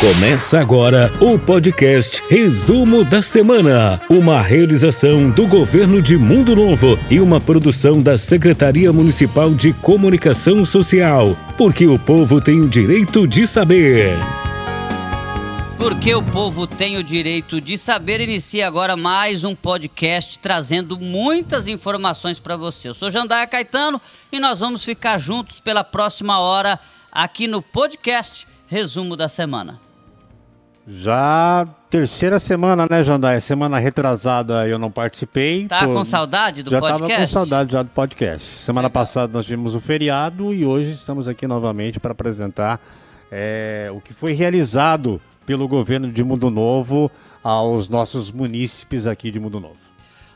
Começa agora o podcast Resumo da Semana, uma realização do governo de Mundo Novo e uma produção da Secretaria Municipal de Comunicação Social, porque o povo tem o direito de saber. Porque o povo tem o direito de saber, inicia agora mais um podcast trazendo muitas informações para você. Eu sou Jandaia Caetano e nós vamos ficar juntos pela próxima hora aqui no podcast Resumo da Semana. Já terceira semana, né, Jandaia? Semana retrasada eu não participei. Tá com saudade do já podcast? Já tava com saudade já do podcast. Semana passada nós tivemos o feriado e hoje estamos aqui novamente para apresentar é, o que foi realizado pelo governo de Mundo Novo aos nossos munícipes aqui de Mundo Novo.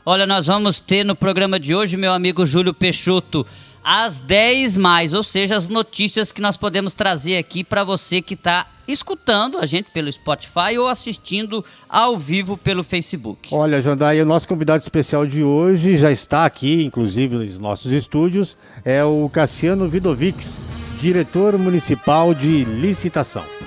Olha, nós vamos ter no programa de hoje, meu amigo Júlio Peixoto, às 10 mais, ou seja, as notícias que nós podemos trazer aqui para você que está escutando a gente pelo Spotify ou assistindo ao vivo pelo Facebook. Olha, Jandai, o nosso convidado especial de hoje já está aqui, inclusive nos nossos estúdios, é o Cassiano Vidovics, diretor municipal de licitação.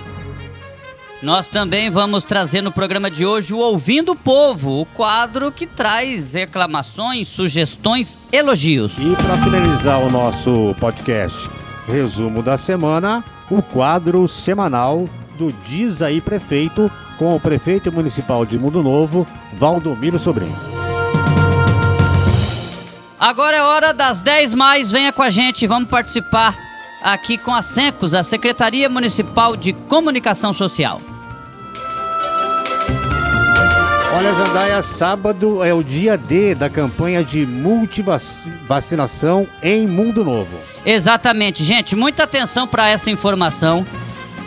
Nós também vamos trazer no programa de hoje o Ouvindo o Povo, o quadro que traz reclamações, sugestões, elogios. E para finalizar o nosso podcast Resumo da Semana, o quadro semanal do Diz aí Prefeito, com o prefeito municipal de Mundo Novo, Valdomiro Sobrinho. Agora é hora das 10 mais, venha com a gente, vamos participar aqui com a SENCOS, a Secretaria Municipal de Comunicação Social. Olha, Jandaia, sábado é o dia D da campanha de multivacinação em Mundo Novo. Exatamente, gente, muita atenção para esta informação,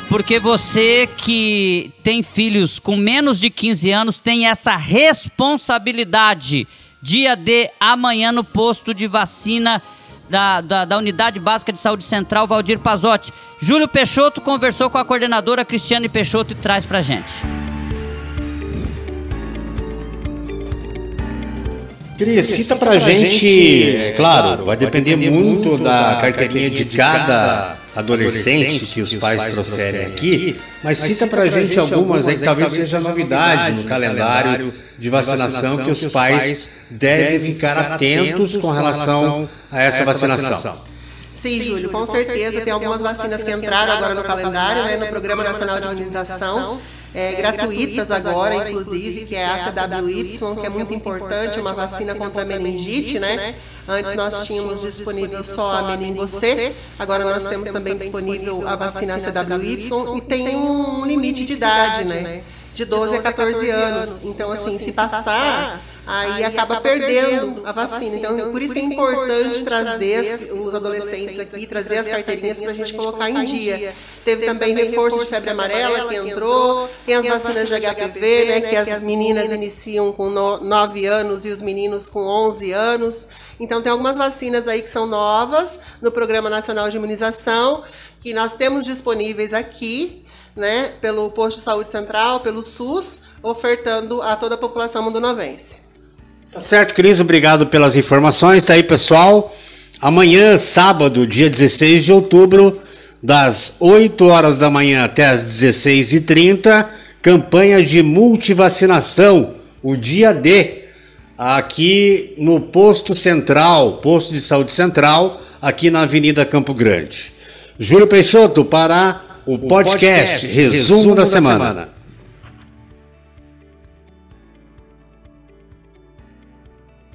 porque você que tem filhos com menos de 15 anos tem essa responsabilidade. Dia D amanhã no posto de vacina da, da, da, Unidade Básica de Saúde Central, Valdir Pazotti. Júlio Peixoto conversou com a coordenadora Cristiane Peixoto e traz pra gente. Cris, cita pra gente, é claro, vai depender muito da carteirinha de cada adolescente que os pais trouxerem aqui, mas cita pra gente algumas aí que talvez seja novidade no calendário de vacinação que os pais devem ficar atentos com relação a essa vacinação. Sim, Júlio, com certeza tem algumas vacinas que entraram agora no calendário, né, no Programa Nacional de Imunização é, gratuitas agora, inclusive, que é a CWY, que é muito importante, uma vacina contra a meningite, né? Antes nós tínhamos disponível só a meningocê, agora nós temos também disponível a vacina CWY e tem um limite de idade, né? De 12 a 14 anos. Então, assim, se passar aí acaba perdendo a vacina. Então, por isso que é importante trazer os adolescentes aqui, trazer as carteirinhas para a gente colocar em dia. Teve também reforço de febre amarela que entrou, tem as vacinas de HPV, né, que as meninas iniciam com 9 anos e os meninos com 11 anos. Então, tem algumas vacinas aí que são novas no Programa Nacional de Imunização, que nós temos disponíveis aqui, né, pelo Posto de Saúde Central, pelo SUS, ofertando a toda a população mundonovense. Tá certo, Cris, obrigado pelas informações. Tá aí, pessoal. Amanhã, sábado, dia 16 de outubro, das 8 horas da manhã até as 16h30, campanha de multivacinação, o dia D, aqui no posto central, posto de saúde central, aqui na Avenida Campo Grande. Júlio Peixoto para o, o podcast, podcast, Resumo, Resumo da, da, semana. semana.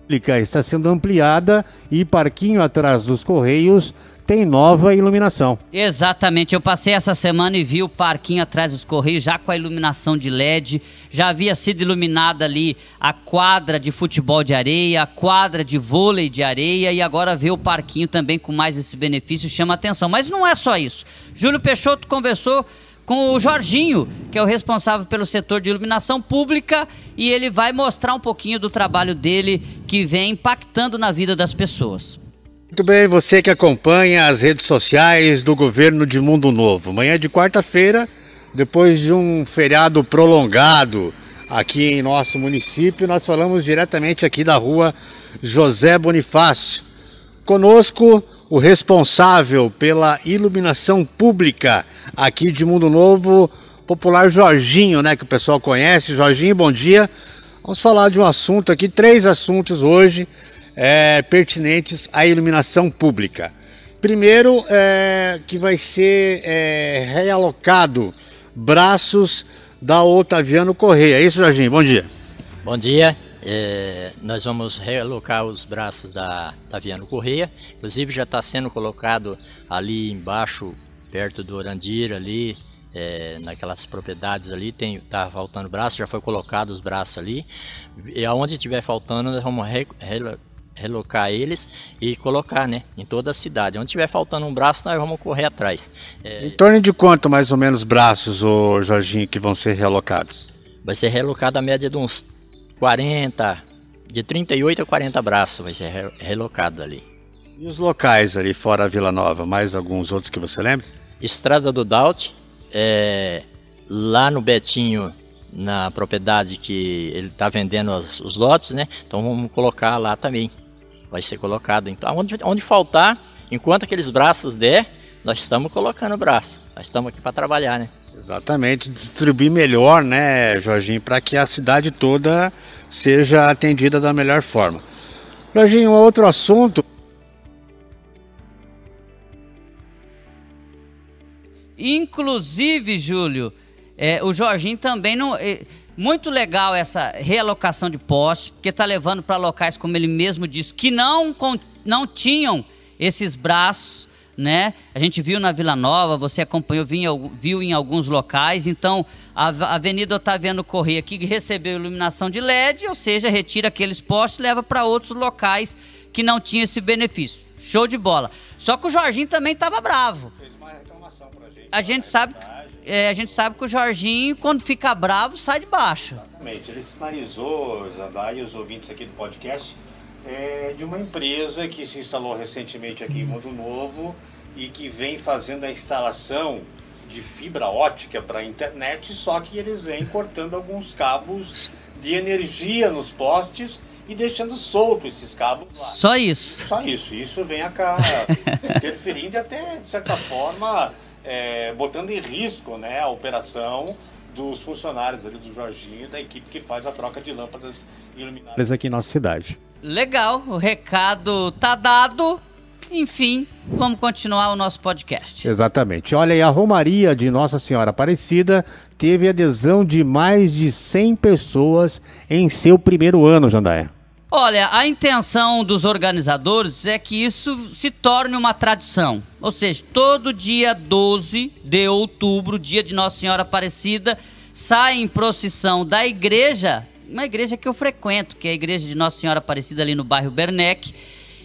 Está sendo ampliada e parquinho atrás dos Correios tem nova iluminação. Exatamente, eu passei essa semana e vi o parquinho atrás dos Correios já com a iluminação de LED, já havia sido iluminada ali a quadra de futebol de areia, a quadra de vôlei de areia e agora vê o parquinho também com mais esse benefício chama atenção. Mas não é só isso. Júlio Peixoto conversou com o Jorginho, que é o responsável pelo setor de iluminação pública, e ele vai mostrar um pouquinho do trabalho dele que vem impactando na vida das pessoas. Muito bem, você que acompanha as redes sociais do governo de Mundo Novo. Manhã de quarta-feira, depois de um feriado prolongado aqui em nosso município, nós falamos diretamente aqui da rua José Bonifácio. Conosco, o responsável pela iluminação pública aqui de Mundo Novo, popular Jorginho, né, que o pessoal conhece. Jorginho, bom dia. Vamos falar de um assunto aqui, três assuntos hoje é, pertinentes à iluminação pública. Primeiro, é, que vai ser é, realocado braços da Otaviano Correia. É isso, Jorginho? Bom dia. Bom dia. É, nós vamos realocar os braços da Otaviano Correia. Inclusive já está sendo colocado ali embaixo, perto do Orandir, ali, é, naquelas propriedades ali, tem, tá faltando braço, já foi colocado os braços ali. E aonde estiver faltando, nós vamos re, re, relocar eles e colocar, né, em toda a cidade. Onde tiver faltando um braço, nós vamos correr atrás. É... Em torno de quanto mais ou menos braços, o Jorginho, que vão ser relocados? Vai ser relocado a média de uns 40, de 38 a 40 braços vai ser re relocado ali. E os locais ali fora a Vila Nova, mais alguns outros que você lembra? Estrada do Daut, é, lá no Betinho na propriedade que ele está vendendo os, os, lotes, né? Então vamos colocar lá também vai ser colocado. Então, onde, onde faltar, enquanto aqueles braços der, nós estamos colocando o braço. Nós estamos aqui para trabalhar, né? Exatamente, distribuir melhor, né, Jorginho, para que a cidade toda seja atendida da melhor forma. Jorginho, um outro assunto. Inclusive, Júlio, é, o Jorginho também não. É, muito legal essa realocação de postes, porque está levando para locais, como ele mesmo disse, que não, não tinham esses braços, né? A gente viu na Vila Nova, você acompanhou, viu, em alguns locais. Então, a Avenida Otaviano Corrêa, que recebeu iluminação de LED, ou seja, retira aqueles postes e leva para outros locais que não tinham esse benefício. Show de bola. Só que o Jorginho também estava bravo. Fez uma reclamação pra gente. A gente sabe é, a gente sabe que o Jorginho, quando fica bravo, sai de baixo. Exatamente. Ele sinalizou, Zadai e os ouvintes aqui do podcast, é, de uma empresa que se instalou recentemente aqui em Mundo Novo e que vem fazendo a instalação de fibra ótica para a internet, só que eles vêm cortando alguns cabos de energia nos postes e deixando solto esses cabos lá. Só isso. Só isso. Isso vem a cá interferindo e até, de certa forma, é, botando em risco né, a operação dos funcionários ali do Jorginho da equipe que faz a troca de lâmpadas iluminadas aqui em nossa cidade. Legal, o recado tá dado. Enfim, vamos continuar o nosso podcast. Exatamente. Olha aí, a Romaria de Nossa Senhora Aparecida teve adesão de mais de 100 pessoas em seu primeiro ano, Jandaia. Olha, a intenção dos organizadores é que isso se torne uma tradição. Ou seja, todo dia 12 de outubro, dia de Nossa Senhora Aparecida, sai em procissão da igreja, uma igreja que eu frequento, que é a igreja de Nossa Senhora Aparecida ali no bairro Bernec.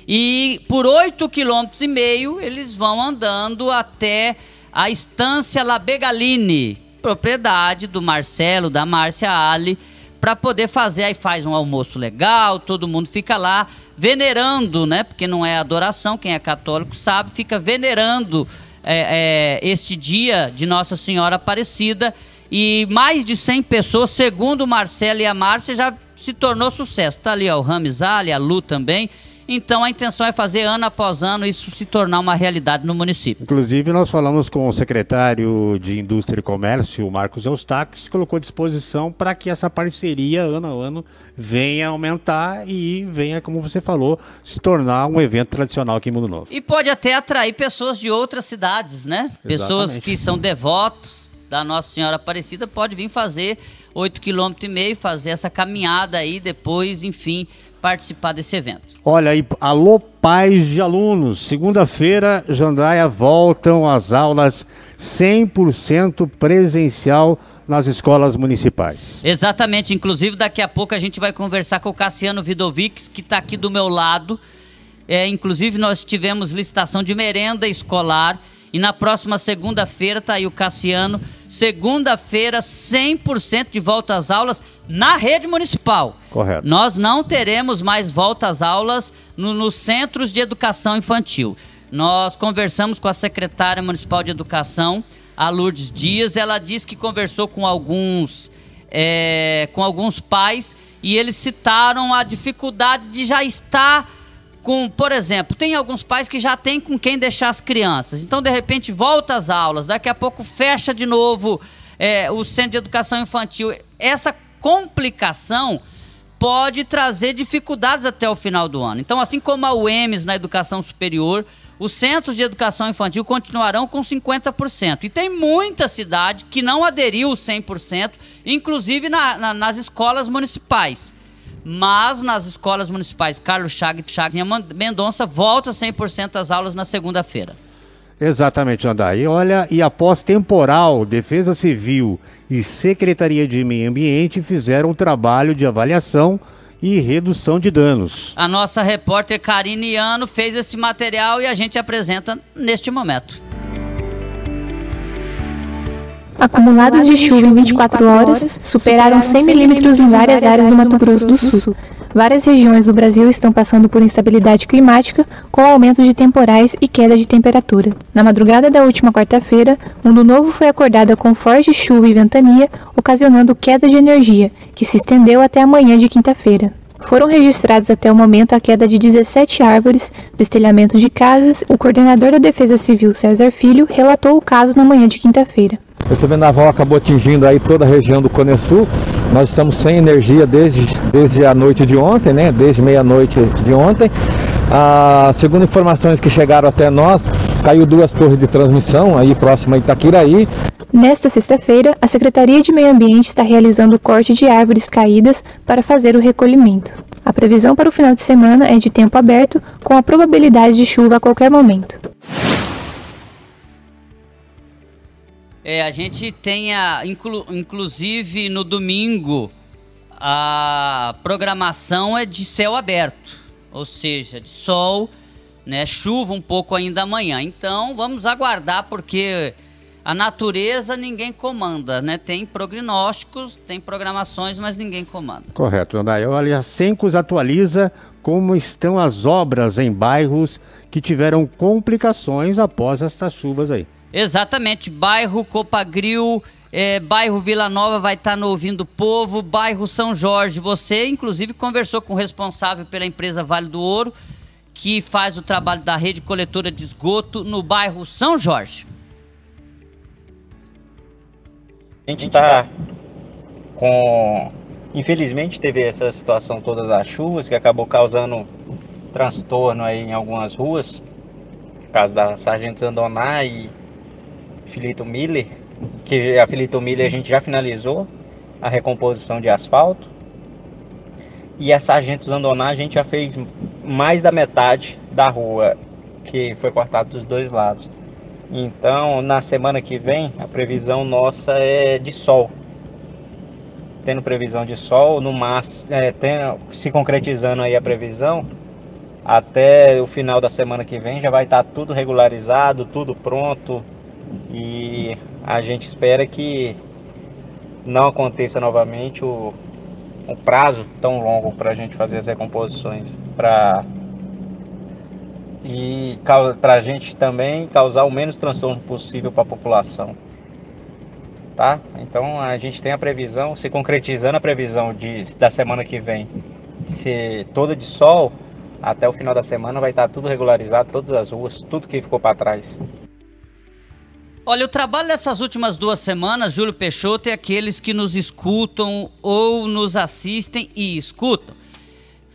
E por 8 quilômetros e meio eles vão andando até a estância La Begaline, propriedade do Marcelo, da Márcia Ali para poder fazer. Aí faz um almoço legal, todo mundo fica lá venerando, né? Porque não é adoração, quem é católico sabe, fica venerando é, é, este dia de Nossa Senhora Aparecida. E mais de 100 pessoas, segundo o Marcelo e a Márcia, já se tornou sucesso. Tá ali ó, o Ramizali, a Lu também. Então a intenção é fazer ano após ano isso se tornar uma realidade no município. Inclusive nós falamos com o secretário de Indústria e Comércio, o Marcos Eustáquio, que se colocou à disposição para que essa parceria ano a ano venha aumentar e venha, como você falou, se tornar um evento tradicional aqui em Mundo Novo. E pode até atrair pessoas de outras cidades, né? Exatamente. Pessoas que são devotos da Nossa Senhora Aparecida pode vir fazer 8,5 km, fazer essa caminhada aí depois, enfim, participar desse evento. Olha aí, alô pais de alunos, segunda-feira, Jandaia voltam às aulas 100% presencial nas escolas municipais. Exatamente, inclusive daqui a pouco a gente vai conversar com o Cassiano Vidovics, que está aqui do meu lado. É, inclusive nós tivemos licitação de merenda escolar e na próxima segunda-feira tá aí o Cassiano. Segunda-feira, 100% de volta às aulas na rede municipal. Correto. Nós não teremos mais volta às aulas no, nos centros de educação infantil. Nós conversamos com a secretária municipal de educação, a Lourdes Dias. Ela disse que conversou com alguns, é, com alguns pais e eles citaram a dificuldade de já estar com, por exemplo, tem alguns pais que já têm com quem deixar as crianças. Então, de repente, volta às aulas, daqui a pouco fecha de novo é, o Centro de Educação Infantil. Essa complicação pode trazer dificuldades até o final do ano. Então, assim como a UEMS na educação superior, os centros de educação infantil continuarão com 50%. E tem muita cidade que não aderiu 100%, inclusive na, na, nas escolas municipais. Mas nas escolas municipais Carlos Chagas e Mendonça volta 100% às aulas na segunda-feira. Exatamente, Andai. E olha, e após temporal, Defesa Civil e Secretaria de Meio Ambiente fizeram o um trabalho de avaliação e redução de danos. A nossa repórter Karine Ano fez esse material e a gente apresenta neste momento. Acumulados de chuva em 24 horas superaram 100 milímetros em várias áreas do Mato Grosso do Sul. Várias regiões do Brasil estão passando por instabilidade climática, com aumento de temporais e queda de temperatura. Na madrugada da última quarta-feira, Mundo Novo foi acordada com forte chuva e ventania, ocasionando queda de energia, que se estendeu até a manhã de quinta-feira. Foram registrados até o momento a queda de 17 árvores, destelhamento de casas. O coordenador da Defesa Civil, César Filho, relatou o caso na manhã de quinta-feira. Esse vendaval acabou atingindo aí toda a região do Cone Sul. Nós estamos sem energia desde, desde a noite de ontem, né? Desde meia-noite de ontem. Ah, segundo informações que chegaram até nós, caiu duas torres de transmissão aí próxima a Itaquiraí. Nesta sexta-feira, a Secretaria de Meio Ambiente está realizando o corte de árvores caídas para fazer o recolhimento. A previsão para o final de semana é de tempo aberto, com a probabilidade de chuva a qualquer momento. É, a gente tem, a, inclu, inclusive no domingo, a programação é de céu aberto, ou seja, de sol, né, chuva um pouco ainda amanhã. Então vamos aguardar porque a natureza ninguém comanda, né? Tem prognósticos, tem programações, mas ninguém comanda. Correto, Andai. Olha, a Sencos atualiza como estão as obras em bairros que tiveram complicações após estas chuvas aí. Exatamente, bairro Copagril, é, bairro Vila Nova vai estar tá no Ouvindo Povo, bairro São Jorge. Você, inclusive, conversou com o responsável pela empresa Vale do Ouro, que faz o trabalho da rede coletora de esgoto no bairro São Jorge. A gente está com. Infelizmente, teve essa situação toda das chuvas que acabou causando transtorno aí em algumas ruas, por causa da Sargento Zandoná e Filito Miller, que a Filito Miller a gente já finalizou a recomposição de asfalto. E a Sargento Zandoná a gente já fez mais da metade da rua que foi cortada dos dois lados. Então, na semana que vem, a previsão nossa é de sol. Tendo previsão de sol, no máximo, é, se concretizando aí a previsão, até o final da semana que vem já vai estar tudo regularizado, tudo pronto, e a gente espera que não aconteça novamente o, prazo tão longo para a gente fazer as recomposições para e para a gente também causar o menos transtorno possível para a população. Tá? Então a gente tem a previsão, se concretizando a previsão de, da semana que vem ser toda de sol, até o final da semana vai estar tudo regularizado, todas as ruas, tudo que ficou para trás. Olha, o trabalho dessas últimas duas semanas, Júlio Peixoto, é aqueles que nos escutam ou nos assistem e escutam.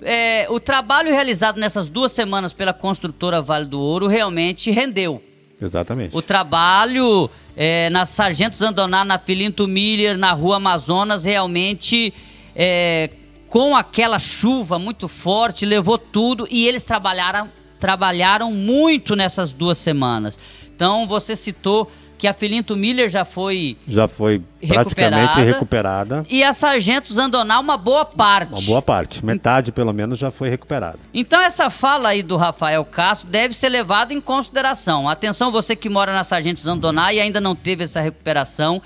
É, o trabalho realizado nessas duas semanas pela construtora Vale do Ouro realmente rendeu. Exatamente. O trabalho é, na Sargento Zandoná, na Filinto Miller, na Rua Amazonas, realmente é, com aquela chuva muito forte, levou tudo e eles trabalharam, trabalharam muito nessas duas semanas. Então, você citou que a Filinto Miller já foi já foi praticamente recuperada, recuperada. e a Sargento Zandoná uma boa parte. Uma boa parte, metade pelo menos já foi recuperada. Então essa fala aí do Rafael Castro deve ser levada em consideração. Atenção você que mora na Sargento Zandoná e ainda não teve essa recuperação.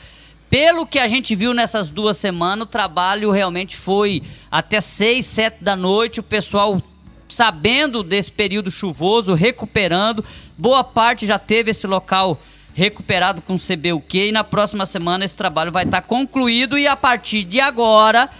Pelo que a gente viu nessas duas semanas, o trabalho realmente foi até seis, sete da noite, o pessoal sabendo desse período chuvoso, recuperando. Boa parte já teve esse local recuperado com CBUQ e na próxima semana esse trabalho vai estar concluído e a partir de agora,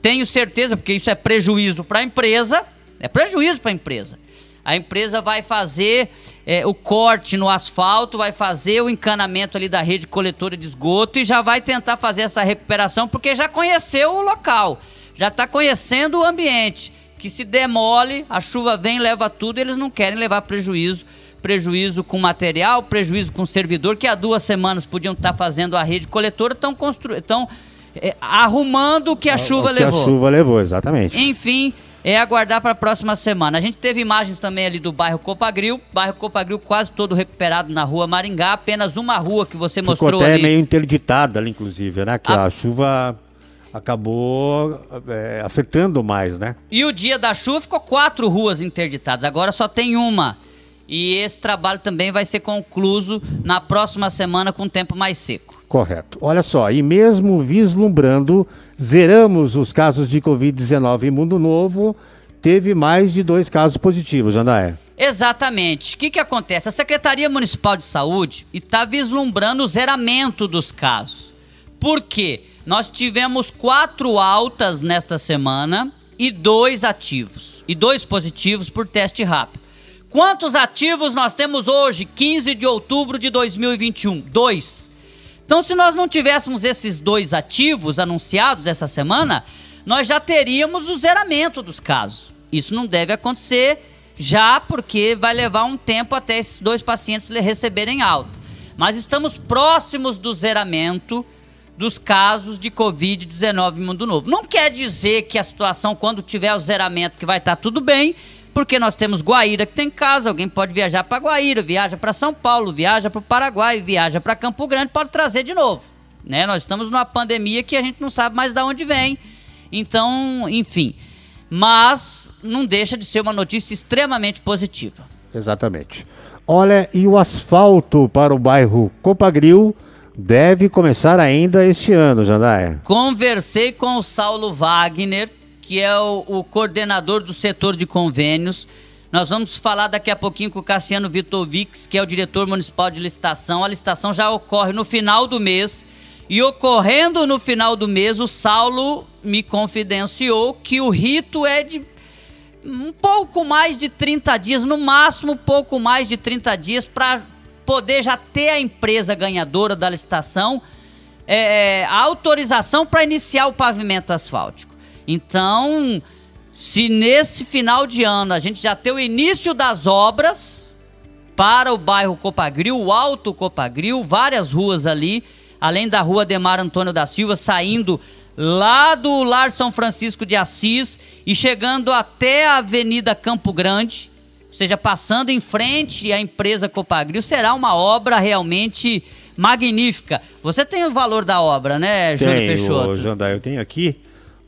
tenho certeza, porque isso é prejuízo para a empresa, é prejuízo para a empresa. A empresa vai fazer é, o corte no asfalto, vai fazer o encanamento ali da rede coletora de esgoto e já vai tentar fazer essa recuperação porque já conheceu o local, já está conhecendo o ambiente. Que se demole, a chuva vem, leva tudo, eles não querem levar prejuízo prejuízo com material, prejuízo com servidor, que há duas semanas podiam estar fazendo a rede coletora, estão constru... é, arrumando o que a chuva o que levou. a chuva levou, exatamente. Enfim, é aguardar para a próxima semana. A gente teve imagens também ali do bairro Copagril, bairro Copagril quase todo recuperado na rua Maringá, apenas uma rua que você Ficou mostrou até ali. meio interditada ali, inclusive, né? Que A- a, chuva acabou é, afetando mais, né? E o dia da chuva ficou quatro ruas interditadas, agora só tem uma. E esse trabalho também vai ser concluído na próxima semana com tempo mais seco. Correto. Olha só, e mesmo vislumbrando, zeramos os casos de Covid-19 em Mundo Novo, teve mais de dois casos positivos, Jandaé. Exatamente. O que, que acontece? A Secretaria Municipal de Saúde está vislumbrando o zeramento dos casos. Por quê? Nós tivemos quatro altas nesta semana e dois ativos. E dois positivos por teste rápido. Quantos ativos nós temos hoje, 15 de outubro de 2021? Dois. Então, se nós não tivéssemos esses dois ativos anunciados essa semana, nós já teríamos o zeramento dos casos. Isso não deve acontecer já porque vai levar um tempo até esses dois pacientes receberem alta. Mas estamos próximos do zeramento dos casos de Covid-19 em Mundo Novo. Não quer dizer que a situação, quando tiver o zeramento, que vai estar tudo bem, porque nós temos Guaíra que tem casa, alguém pode viajar para Guaíra, viaja para São Paulo, viaja para o Paraguai, viaja para Campo Grande, pode trazer de novo. Né? Nós estamos numa pandemia que a gente não sabe mais de onde vem. Então, enfim. Mas não deixa de ser uma notícia extremamente positiva. Exatamente. Olha, e o asfalto para o bairro Copagril deve começar ainda este ano, Jandaé. Conversei com o Saulo Wagner, que é o, o coordenador do setor de convênios. Nós vamos falar daqui a pouquinho com o Cassiano Vitovics, que é o diretor municipal de licitação. A licitação já ocorre no final do mês. E ocorrendo no final do mês, o Saulo me confidenciou que o rito é de um pouco mais de 30 dias, no máximo um pouco mais de 30 dias, para poder já ter a empresa ganhadora da licitação é, é, a autorização para iniciar o pavimento asfáltico. Então, se nesse final de ano a gente já ter o início das obras para o bairro Copagril, o Alto Copagril, várias ruas ali, além da rua Demar Antônio da Silva, saindo lá do Lar São Francisco de Assis e chegando até a Avenida Campo Grande, ou seja, passando em frente à empresa Copagril, será uma obra realmente magnífica. Você tem o valor da obra, né, Júlio Tem, Peixoto? ô, Jandaé, eu tenho aqui.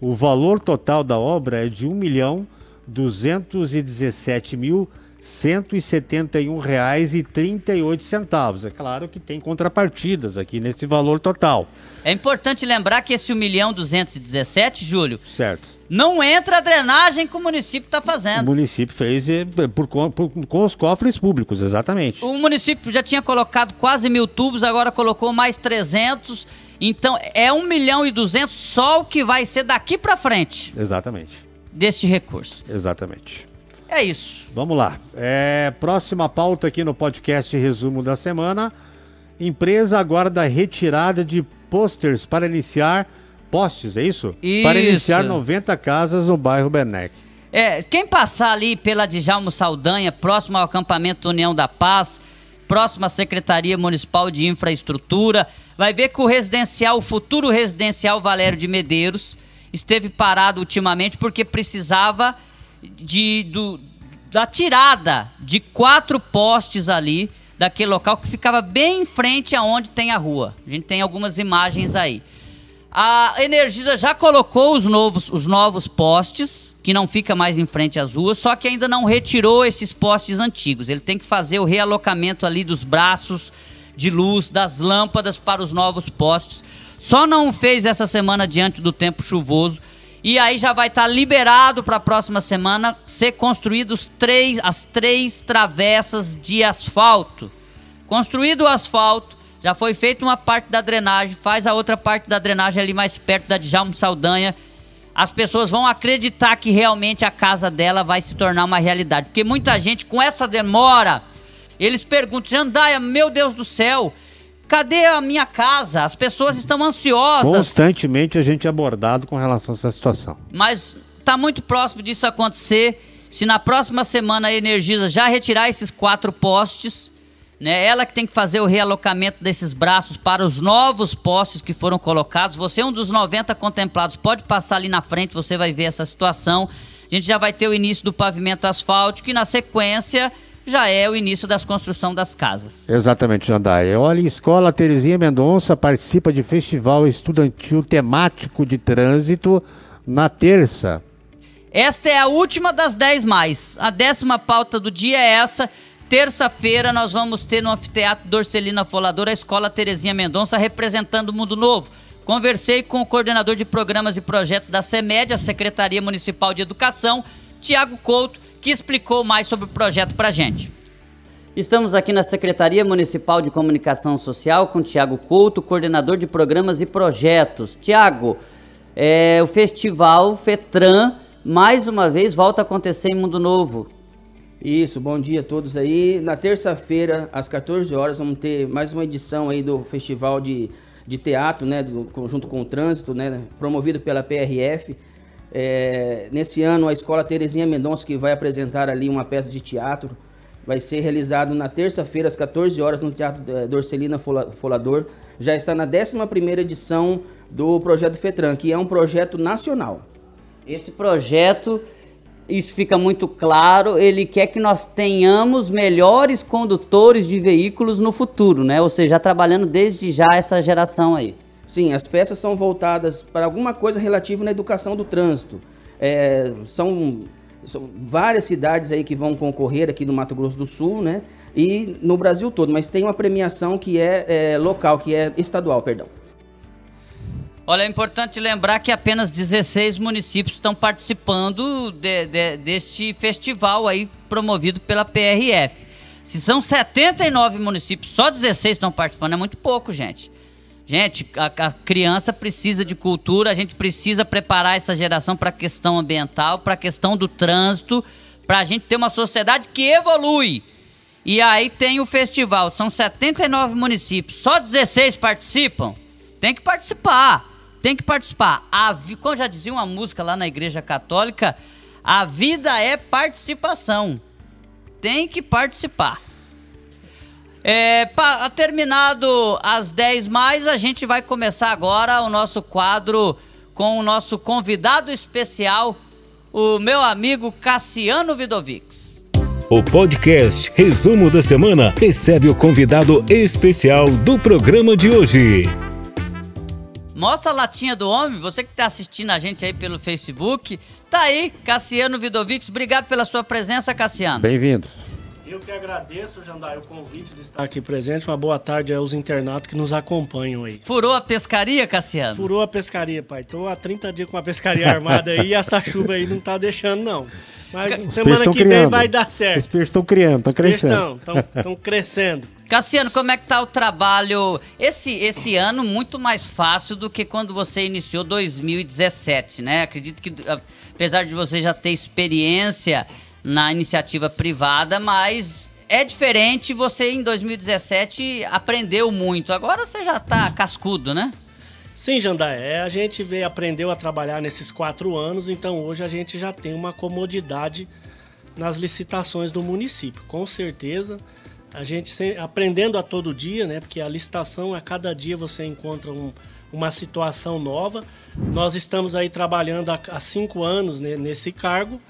O valor total da obra é de R$ 1 milhão 217 mil 171 reais e 38 centavos. É claro que tem contrapartidas aqui nesse valor total, É importante lembrar que esse 1 milhão 217, Júlio, certo? não entra a drenagem que o município está O fazendo. município fez eh, por, por- com os cofres públicos, exatamente. O município já tinha colocado quase mil tubos, agora colocou mais 300. Então é 1 milhão e 200 só o que vai ser daqui para frente Exatamente, deste recurso. exatamente. É isso. Vamos lá. É, próxima pauta aqui no podcast Resumo da Semana. Empresa aguarda retirada de posters para iniciar postes, é isso? Para Isso. iniciar 90 casas no bairro Benec. É, quem passar ali pela Djalmo Saldanha, próximo ao acampamento União da Paz, próximo à Secretaria Municipal de Infraestrutura, vai ver que o residencial, o futuro residencial Valério de Medeiros, esteve parado ultimamente porque precisava de, do- da tirada de quatro postes ali daquele local que ficava bem em frente aonde tem a rua. A gente tem algumas imagens aí. A Energisa já colocou os novos, os novos postes, que não fica mais em frente às ruas, só que ainda não retirou esses postes antigos. Ele tem que fazer o realocamento ali dos braços de luz, das lâmpadas para os novos postes. Só não fez essa semana diante do tempo chuvoso. E aí já vai estar liberado para a próxima semana ser construídos três, as três travessas de asfalto. Construído o asfalto, já foi feita uma parte da drenagem, faz a outra parte da drenagem ali mais perto da Djalmo Saldanha. as pessoas vão acreditar que realmente a casa dela vai se tornar uma realidade. Porque muita gente, com essa demora, eles perguntam: Jandaia, meu Deus do céu, cadê a minha casa? As pessoas estão ansiosas. Constantemente a gente é abordado com relação a essa situação. Mas está muito próximo disso acontecer. Se na próxima semana a Energisa já retirar esses quatro postes, né, ela que tem que fazer o realocamento desses braços para os novos postes que foram colocados. Você é um dos 90 contemplados, pode passar ali na frente, você vai ver essa situação. A gente já vai ter o início do pavimento asfáltico e na sequência já é o início das construção das casas. Exatamente, Jandai. Olha, Escola Terezinha Mendonça participa de festival estudantil temático de trânsito na terça, esta é a última das 10 mais. A décima pauta do dia é essa. Terça-feira nós vamos ter no Anfiteatro Dorcelina Folador a Escola Terezinha Mendonça representando o Mundo Novo. Conversei com o coordenador de programas e projetos da CEMED, a Secretaria Municipal de Educação, Tiago Couto, que explicou mais sobre o projeto para gente. Estamos aqui na Secretaria Municipal de Comunicação Social com Tiago Couto, coordenador de programas e projetos. Tiago, é, o festival FETRAN mais uma vez volta a acontecer em Mundo Novo. Isso, bom dia a todos aí. Na terça-feira, às 14 horas, vamos ter mais uma edição aí do Festival de, de Teatro, né, do, junto com o Trânsito, né, promovido pela PRF. É, nesse ano, a Escola Terezinha Mendonça, que vai apresentar ali uma peça de teatro, vai ser realizado na terça-feira, às 14 horas, no Teatro é, Dorcelina Folador. Já está na 11ª edição do Projeto FETRAN, que é um projeto nacional. Esse projeto, isso fica muito claro, ele quer que nós tenhamos melhores condutores de veículos no futuro, né? Ou seja, trabalhando desde já essa geração aí. Sim, as peças são voltadas para alguma coisa relativa na educação do trânsito. É, são, são, várias cidades aí que vão concorrer aqui no Mato Grosso do Sul, né? E no Brasil todo, mas tem uma premiação que é, é local, que é estadual, perdão. Olha, é importante lembrar que apenas 16 municípios estão participando de, de, deste festival aí promovido pela PRF. Se são 79 municípios, só 16 estão participando, é muito pouco, gente. Gente, a, a criança precisa de cultura, a gente precisa preparar essa geração para a questão ambiental, para a questão do trânsito, para a gente ter uma sociedade que evolui. E aí tem o festival, são 79 municípios, só 16 participam. Tem que participar tem que participar. A, como já dizia uma música lá na Igreja Católica, a vida é participação. Tem que participar. É, pa, terminado as 10 mais, a gente vai começar agora o nosso quadro com o nosso convidado especial, o meu amigo Cassiano Vidovics. O podcast Resumo da Semana recebe o convidado especial do programa de hoje. Mostra a latinha do homem, você que está assistindo a gente aí pelo Facebook. Tá aí, Cassiano Vidovics. Obrigado pela sua presença, Cassiano. Bem-vindo. Eu que agradeço, Jandai, o convite de estar aqui presente. Uma boa tarde aos internautas que nos acompanham aí. Furou a pescaria, Cassiano? Furou a pescaria, pai. Tô há 30 dias com uma pescaria armada aí e essa chuva aí não tá deixando, não. Mas Os semana que vem vai dar certo. Os peixes estão criando, estão crescendo. Estão crescendo. Cassiano, como é que tá o trabalho esse, esse ano muito mais fácil do que quando você iniciou 2017, né? Acredito que apesar de você já ter experiência na iniciativa privada, mas é diferente, você em 2017 aprendeu muito. Agora você já tá cascudo, né? Sim, Jandaé, a gente veio, aprendeu a trabalhar nesses quatro anos, então hoje a gente já tem uma comodidade nas licitações do município. Com certeza, a gente aprendendo a todo dia, né? Porque a licitação, a cada dia você encontra um, uma situação nova. Nós estamos aí trabalhando há, há cinco anos né, nesse cargo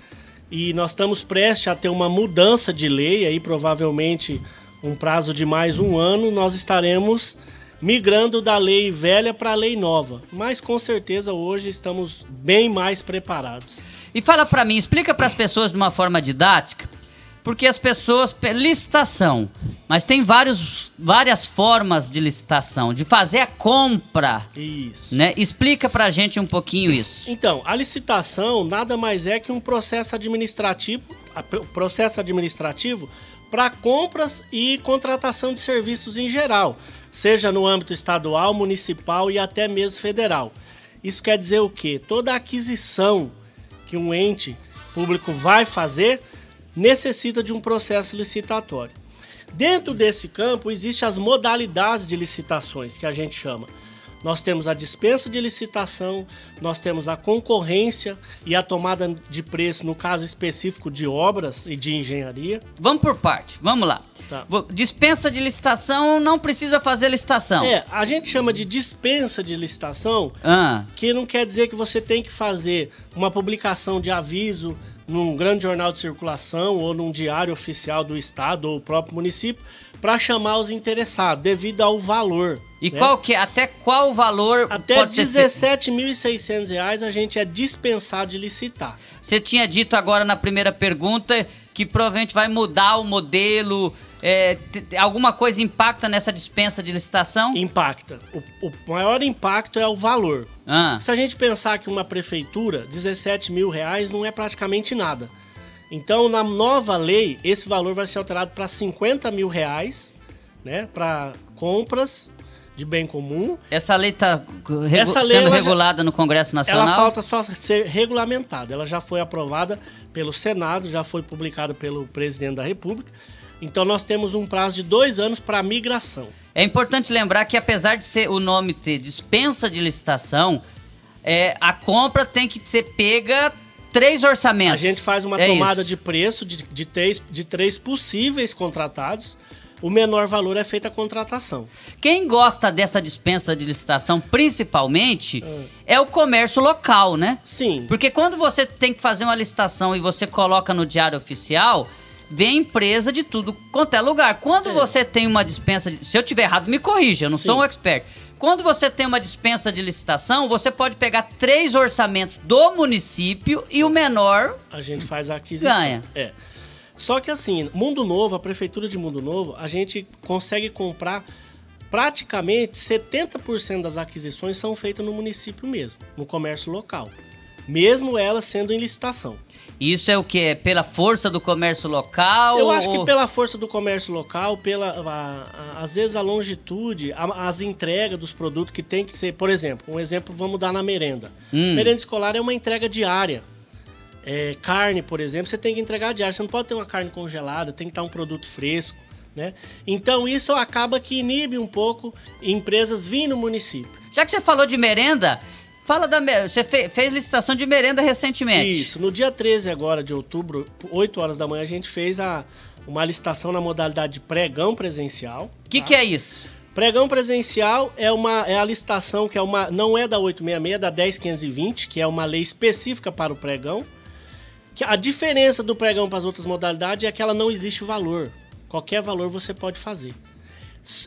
e nós estamos prestes a ter uma mudança de lei, aí provavelmente um prazo de mais um ano, nós estaremos migrando da lei velha para a lei nova. Mas com certeza hoje estamos bem mais preparados. E fala para mim, explica para as pessoas de uma forma didática, porque as pessoas licitação, mas tem vários, várias formas de licitação, de fazer a compra. Isso. Né? Explica para a gente um pouquinho isso. Então, a licitação nada mais é que um processo administrativo, processo administrativo para compras e contratação de serviços em geral seja no âmbito estadual, municipal e até mesmo federal. Isso quer dizer o quê? Toda aquisição que um ente público vai fazer necessita de um processo licitatório. Dentro desse campo existem as modalidades de licitações que a gente chama. Nós temos a dispensa de licitação, nós temos a concorrência e a tomada de preço, no caso específico de obras e de engenharia. Vamos por parte, vamos lá. Tá. Dispensa de licitação, não precisa fazer licitação. É, a gente chama de dispensa de licitação, Ah, que não quer dizer que você tem que fazer uma publicação de aviso num grande jornal de circulação ou num diário oficial do estado ou próprio município para chamar os interessados, devido ao valor. e né? qual que até qual valor Até pode ser feito? 17.600 reais a gente é dispensado de licitar. Você tinha dito agora na primeira pergunta que provavelmente vai mudar o modelo. É, alguma coisa impacta nessa dispensa de licitação? Impacta. O, o maior impacto é o valor. Ah, Se a gente pensar que uma prefeitura, 17 mil reais não é praticamente nada. Então, na nova lei, esse valor vai ser alterado para 50 mil reais, né? Para compras de bem comum. essa lei está lei, sendo ela já- regulada no Congresso Nacional? Ela falta só ser regulamentada. Ela já foi aprovada pelo Senado, já foi publicada pelo presidente da República. Então, nós temos um prazo de dois anos para migração. É importante lembrar que apesar de ser o nome ter dispensa de licitação, é, a compra tem que ser pega três orçamentos. A gente faz uma É tomada isso. de preço de, de, três, de três possíveis contratados. O menor valor é feita a contratação. Quem gosta dessa dispensa de licitação, principalmente, Hum. é o comércio local, né? Sim. Porque quando você tem que fazer uma licitação e você coloca no diário oficial, vem empresa de tudo quanto é lugar. Quando você tem uma dispensa, de, se eu tiver errado, me corrija, eu não Sim. sou um expert. Quando você tem uma dispensa de licitação, você pode pegar três orçamentos do município e o menor A gente faz a aquisição. Ganha. É. Só que assim, Mundo Novo, a prefeitura de Mundo Novo, a gente consegue comprar praticamente 70% das aquisições são feitas no município mesmo, no comércio local. Mesmo elas sendo em licitação. Isso é o que? É pela força do comércio local? Eu acho que ou- pela força do comércio local, pela a- a- às vezes a longitude, a- as entregas dos produtos que tem que ser, por exemplo, um exemplo vamos dar na merenda. Hum. Merenda escolar é uma entrega diária. É, carne, por exemplo, você tem que entregar diária. Você não pode ter uma carne congelada, tem que estar um produto fresco, né? Então isso acaba que inibe um pouco empresas virem no município. Já que você falou de merenda, fala da você fe- fez licitação de merenda recentemente. Isso, no dia 13 agora de outubro, 8 horas da manhã, a gente fez a, uma licitação na modalidade de pregão presencial. O que, que é isso? Pregão presencial é uma é a licitação que é uma não é da 866, é da 10520, que é uma lei específica para o pregão. Que a diferença do pregão para as outras modalidades é que ela não existe valor. Qualquer valor você pode fazer.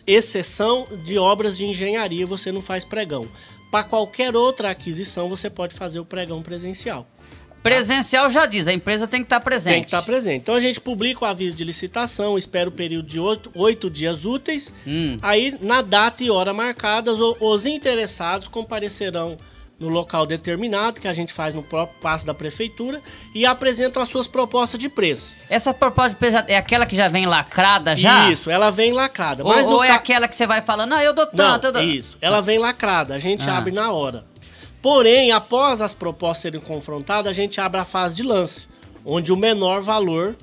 Exceção de obras de engenharia, você não faz pregão. Para qualquer outra aquisição, você pode fazer o pregão presencial. Presencial já diz, a empresa tem que estar presente. Tem que estar presente. Então a gente publica o aviso de licitação, espera o período de oito, oito dias úteis. Hum. Aí, na data e hora marcadas, os interessados comparecerão no local determinado, que a gente faz no próprio passo da prefeitura, e apresentam as suas propostas de preço. Essa proposta de preço é aquela que já vem lacrada já? Isso, ela vem lacrada. Ou, ou é ca- aquela que você vai falando, não, eu dou Não, tanto, eu dou... isso. Ela vem lacrada, a gente Ah. abre na hora. Porém, após as propostas serem confrontadas, a gente abre a fase de lance, onde o menor valor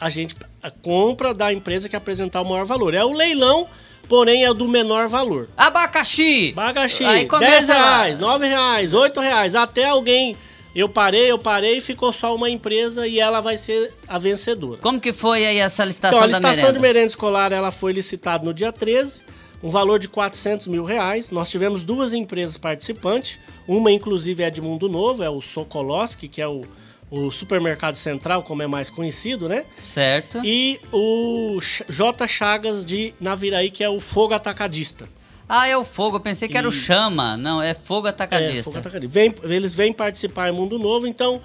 a gente compra da empresa que apresentar o maior valor. É o leilão, porém é do menor valor. Abacaxi! Abacaxi, Aí 10 começa lá. reais, 9 reais, 8 reais, até alguém... Eu parei, eu parei ficou só uma empresa e ela vai ser a vencedora. Como que foi aí essa licitação Então, a da licitação merenda? de merenda escolar ela foi licitada no dia 13, um valor de 400 mil reais. Nós tivemos duas empresas participantes, uma inclusive é de Mundo Novo, é o Sokolowski, que é o, o supermercado central, como é mais conhecido, né? Certo. E o J. Chagas de Naviraí, que é o Fogo Atacadista. Ah, é o fogo, eu pensei que era o chama. Não, é fogo atacadista. É, fogo atacadista. Vem- eles vêm participar em Mundo Novo, então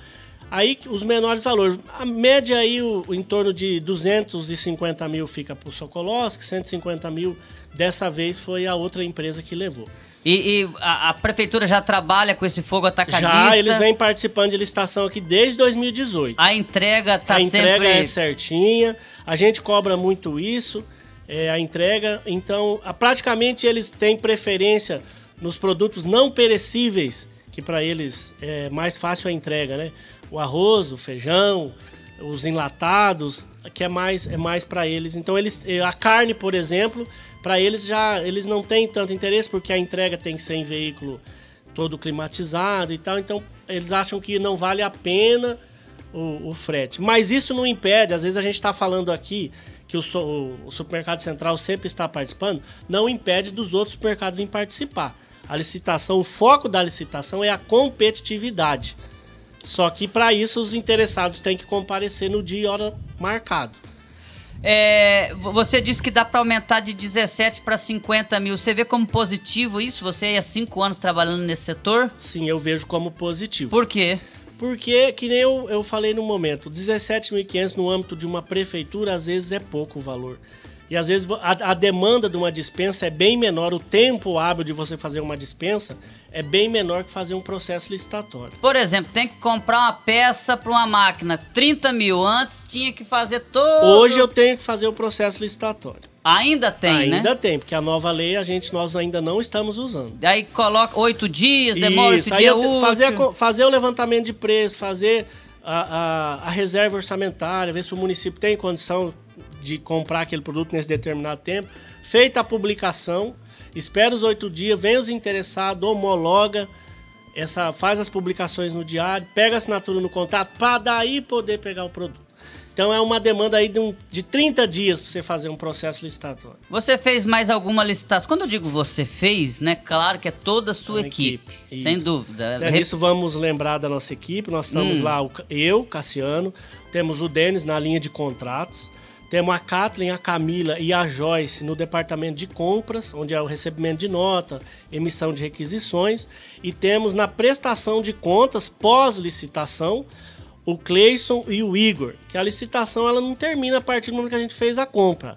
aí os menores valores. A média aí, o, em torno de 250 mil fica para o Sokolowski, 150 mil dessa vez foi a outra empresa que levou. E, e a, a prefeitura já trabalha com esse fogo atacadista? Já eles vêm participando de licitação aqui desde 2018. A entrega tá a entrega sempre... é certinha, a gente cobra muito isso, é, a entrega. Então, a- praticamente eles têm preferência nos produtos não perecíveis que para eles é mais fácil a entrega, né? O arroz, o feijão, os enlatados, que é mais é mais para eles. Então eles a carne, por exemplo, para eles já eles não têm tanto interesse porque a entrega tem que ser em veículo todo climatizado e tal. Então eles acham que não vale a pena o, o frete. Mas isso não impede, às vezes a gente está falando aqui que o, o, supermercado central sempre está participando, não impede dos outros supermercados virem participar. A licitação, o foco da licitação é a competitividade. Só que para isso os interessados têm que comparecer no dia e hora marcado. É, você disse que dá para aumentar de 17 para 50 mil. Você vê como positivo isso? Você há cinco anos trabalhando nesse setor? Sim, eu vejo como positivo. Por quê? Porque, que nem eu, eu falei no momento, 17.500 no âmbito de uma prefeitura, às vezes é pouco o valor. E às vezes a, a, demanda de uma dispensa é bem menor, o tempo hábil de você fazer uma dispensa é bem menor que fazer um processo licitatório. Por exemplo, tem que comprar uma peça para uma máquina, 30 mil, antes tinha que fazer todo... Hoje eu tenho que fazer o processo licitatório. Ainda tem, ainda né? Ainda tem, porque a nova lei a gente nós ainda não estamos usando. Daí coloca oito dias, demora oito dias útil. fazer, fazer o levantamento de preço, fazer a, a, a, reserva orçamentária, ver se o município tem condição de comprar aquele produto nesse determinado tempo. Feita a publicação, espera os oito dias, vem os interessados, homologa, essa, faz as publicações no diário, pega a assinatura no contrato, para daí poder pegar o produto. Então é uma demanda aí de, um, de 30 dias para você fazer um processo licitatório. Você fez mais alguma licitação? Quando eu digo você fez, né? Claro que é toda a sua equipe, equipe sem dúvida. Então, isso vamos lembrar da nossa equipe. Nós estamos hum. lá, eu, Cassiano, temos o Denis na linha de contratos. Temos a Kathleen, a Camila e a Joyce no departamento de compras, onde é o recebimento de nota, emissão de requisições. E temos na prestação de contas pós-licitação o Cleison e o Igor, que a licitação ela não termina a partir do momento que a gente fez a compra.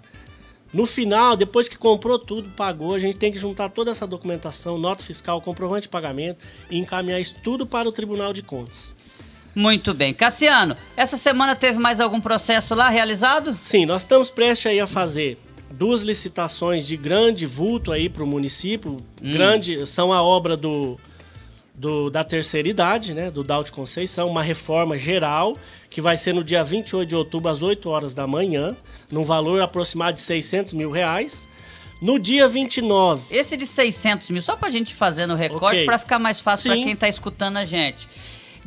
No final, depois que comprou tudo, pagou, a gente tem que juntar toda essa documentação, nota fiscal, comprovante de pagamento e encaminhar isso tudo para o Tribunal de Contas. Muito bem. Cassiano, essa semana teve mais algum processo lá realizado? Sim, nós estamos prestes aí a fazer duas licitações de grande vulto aí para o município. Hum. Grande, são a obra do do, da terceira idade, né, do Daut Conceição, uma reforma geral que vai ser no dia 28 de outubro às 8 horas da manhã, num valor aproximado de 600 mil reais. No dia 29. Esse de 600 mil, só para a gente fazer no recorte, okay. para ficar mais fácil para quem está escutando a gente.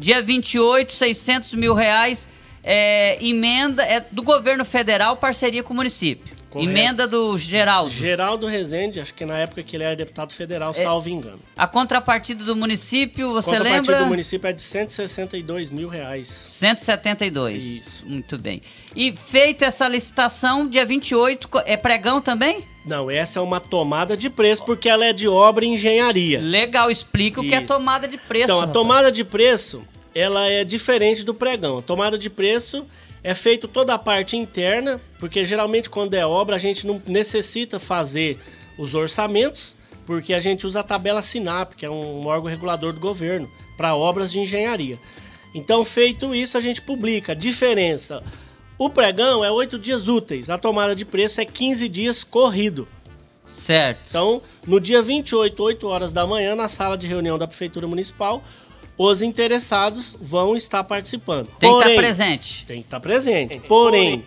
Dia 28, 600 mil reais, é, emenda é do governo federal, parceria com o município. Correto. Emenda do Geraldo. Geraldo Rezende, acho que na época que ele era deputado federal, é, salvo engano. A contrapartida do município, você lembra? A contrapartida do município é de 162 mil reais. 172. Isso. Muito bem. E feita essa licitação, dia 28, é pregão também? Não, essa é uma tomada de preço porque ela é de obra e engenharia. Legal, explica Isso. o que é tomada de preço. Então, a tomada de preço, ela é diferente do pregão. A tomada de preço é feito toda a parte interna, porque geralmente quando é obra a gente não necessita fazer os orçamentos, porque a gente usa a tabela SINAP, que é um órgão regulador do governo, para obras de engenharia. Então, feito isso, a gente publica. Diferença: o pregão é oito dias úteis, a tomada de preço é 15 dias corrido. Certo. Então, no dia 28, 8 horas da manhã, na sala de reunião da Prefeitura Municipal, os interessados vão estar participando. Tem Porém, que estar presente. Tem que estar presente. Porém,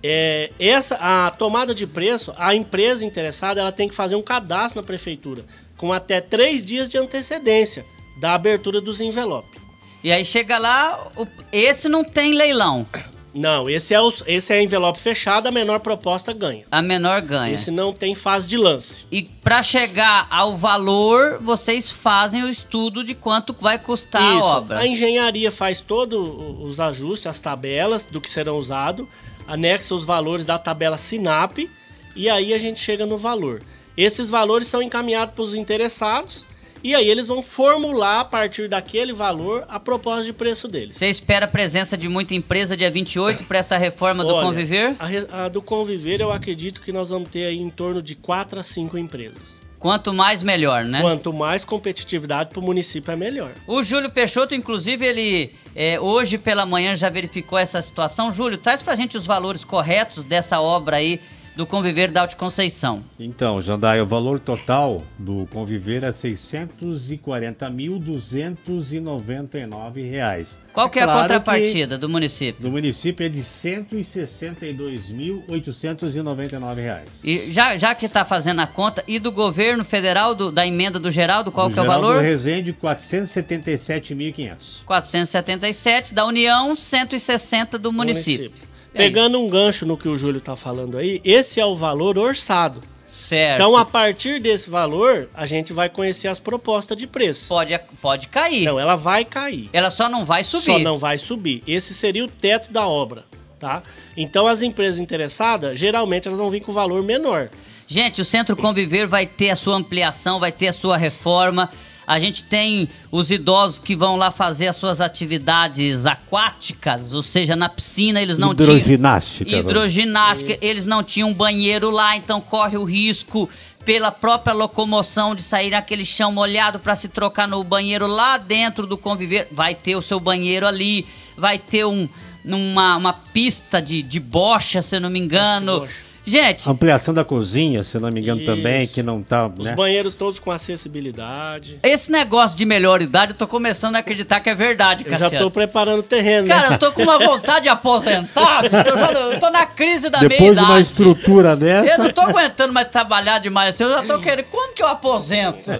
é, essa a tomada de preço, a empresa interessada ela tem que fazer um cadastro na prefeitura com até três dias de antecedência da abertura dos envelopes. E aí chega lá, esse não tem leilão. Não, esse é, o, esse é envelope fechado, a menor proposta ganha. A menor ganha. Esse não tem fase de lance. E para chegar ao valor, vocês fazem o estudo de quanto vai custar Isso. a obra. A engenharia faz todos os ajustes, as tabelas do que serão usados, anexa os valores da tabela SINAP e aí a gente chega no valor. Esses valores são encaminhados para os interessados e aí eles vão formular a partir daquele valor a proposta de preço deles. Você espera a presença de muita empresa dia 28 para essa reforma Olha, do Conviver? A, a, do Conviver eu acredito que nós vamos ter aí em torno de 4 a 5 empresas. Quanto mais, melhor, né? Quanto mais competitividade para o município é melhor. O Júlio Peixoto, inclusive, ele é, hoje pela manhã já verificou essa situação. Júlio, traz para a gente os valores corretos dessa obra aí do Conviver da Alto Conceição. Então, Jandai, o valor total do Conviver é 640.299 reais. Qual que é, claro a contrapartida que do município? Do município é de 162.899 reais. E já, já que está fazendo a conta, e do governo federal, do, da emenda do Geraldo, qual do que é o Geraldo valor? Resende, 477.500. 477 da União, 160 do município. município. Pegando um gancho no que o Júlio está falando aí, esse é o valor orçado. Certo. Então, a partir desse valor, a gente vai conhecer as propostas de preço. Pode, pode cair. Não, ela vai cair. Ela só não vai subir. Só não vai subir. Esse seria o teto da obra, tá? Então, as empresas interessadas, geralmente, elas vão vir com valor menor. Gente, o Centro Conviver vai ter a sua ampliação, vai ter a sua reforma. A gente tem os idosos que vão lá fazer as suas atividades aquáticas, ou seja, na piscina eles não hidroginástica, tinham hidroginástica, não. eles não tinham banheiro lá, então corre o risco pela própria locomoção de sair naquele chão molhado para se trocar no banheiro lá dentro do conviver. Vai ter o seu banheiro ali, vai ter um, uma, uma pista de, de bocha, se eu não me engano. Gente. Ampliação da cozinha, se não me engano, isso. também, que não tá. Os né? banheiros todos com acessibilidade. Esse negócio de melhor idade, eu tô começando a acreditar que é verdade, Cassiano. Eu já tô preparando o terreno, né? Cara, eu tô com uma vontade de aposentar. eu, já, eu tô na crise da Depois meia-idade. de uma estrutura dessa. Eu não tô aguentando mais trabalhar demais assim. Eu já tô querendo. Quando que eu aposento?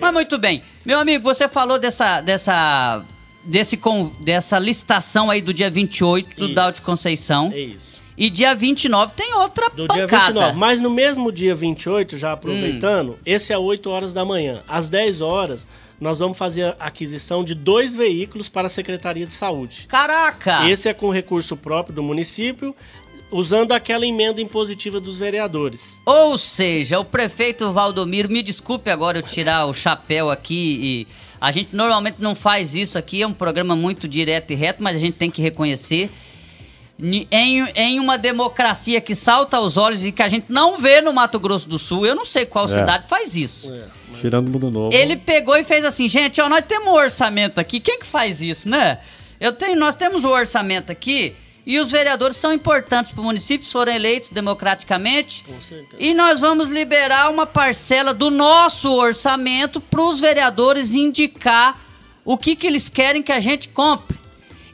Mas muito bem. Meu amigo, você falou dessa. dessa desse, dessa licitação aí do dia 28 do Dal de Conceição. É isso. E dia 29 tem outra do pancada. Dia 29. Mas no mesmo dia 28, já aproveitando, hum. esse é 8 horas da manhã. Às 10 horas, nós vamos fazer a aquisição de dois veículos para a Secretaria de Saúde. Caraca! Esse é com recurso próprio do município, usando aquela emenda impositiva dos vereadores. Ou seja, o prefeito Valdomiro, me desculpe agora eu tirar o chapéu aqui e a gente normalmente não faz isso aqui, é um programa muito direto e reto, mas a gente tem que reconhecer em, em uma democracia que salta aos olhos e que a gente não vê no Mato Grosso do Sul, eu não sei qual é. cidade faz isso. É, mas... Tirando o mundo novo. Ele pegou e fez assim, gente, ó, nós temos um orçamento aqui. Quem que faz isso, né? Eu tenho, nós temos o um orçamento aqui e os vereadores são importantes para o município, foram eleitos democraticamente. Com certeza. E nós vamos liberar uma parcela do nosso orçamento para os vereadores indicar o que, que eles querem que a gente compre.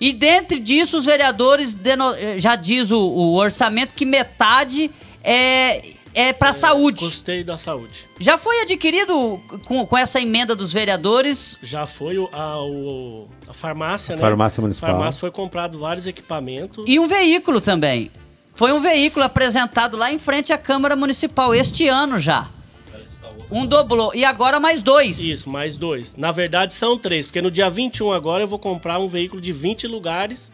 E dentro disso, os vereadores eh, já diz o, o orçamento que metade é, é para é, saúde. Custeio da saúde. Já foi adquirido com, com essa emenda dos vereadores? Já foi a, o, a farmácia, a né? Farmácia municipal. A farmácia foi comprado vários equipamentos. E um veículo também. Foi um veículo apresentado lá em frente à Câmara Municipal este ano já. Um dobrou. E agora mais dois. Isso, mais dois. Na verdade são três, porque no dia 21 agora eu vou comprar um veículo de 20 lugares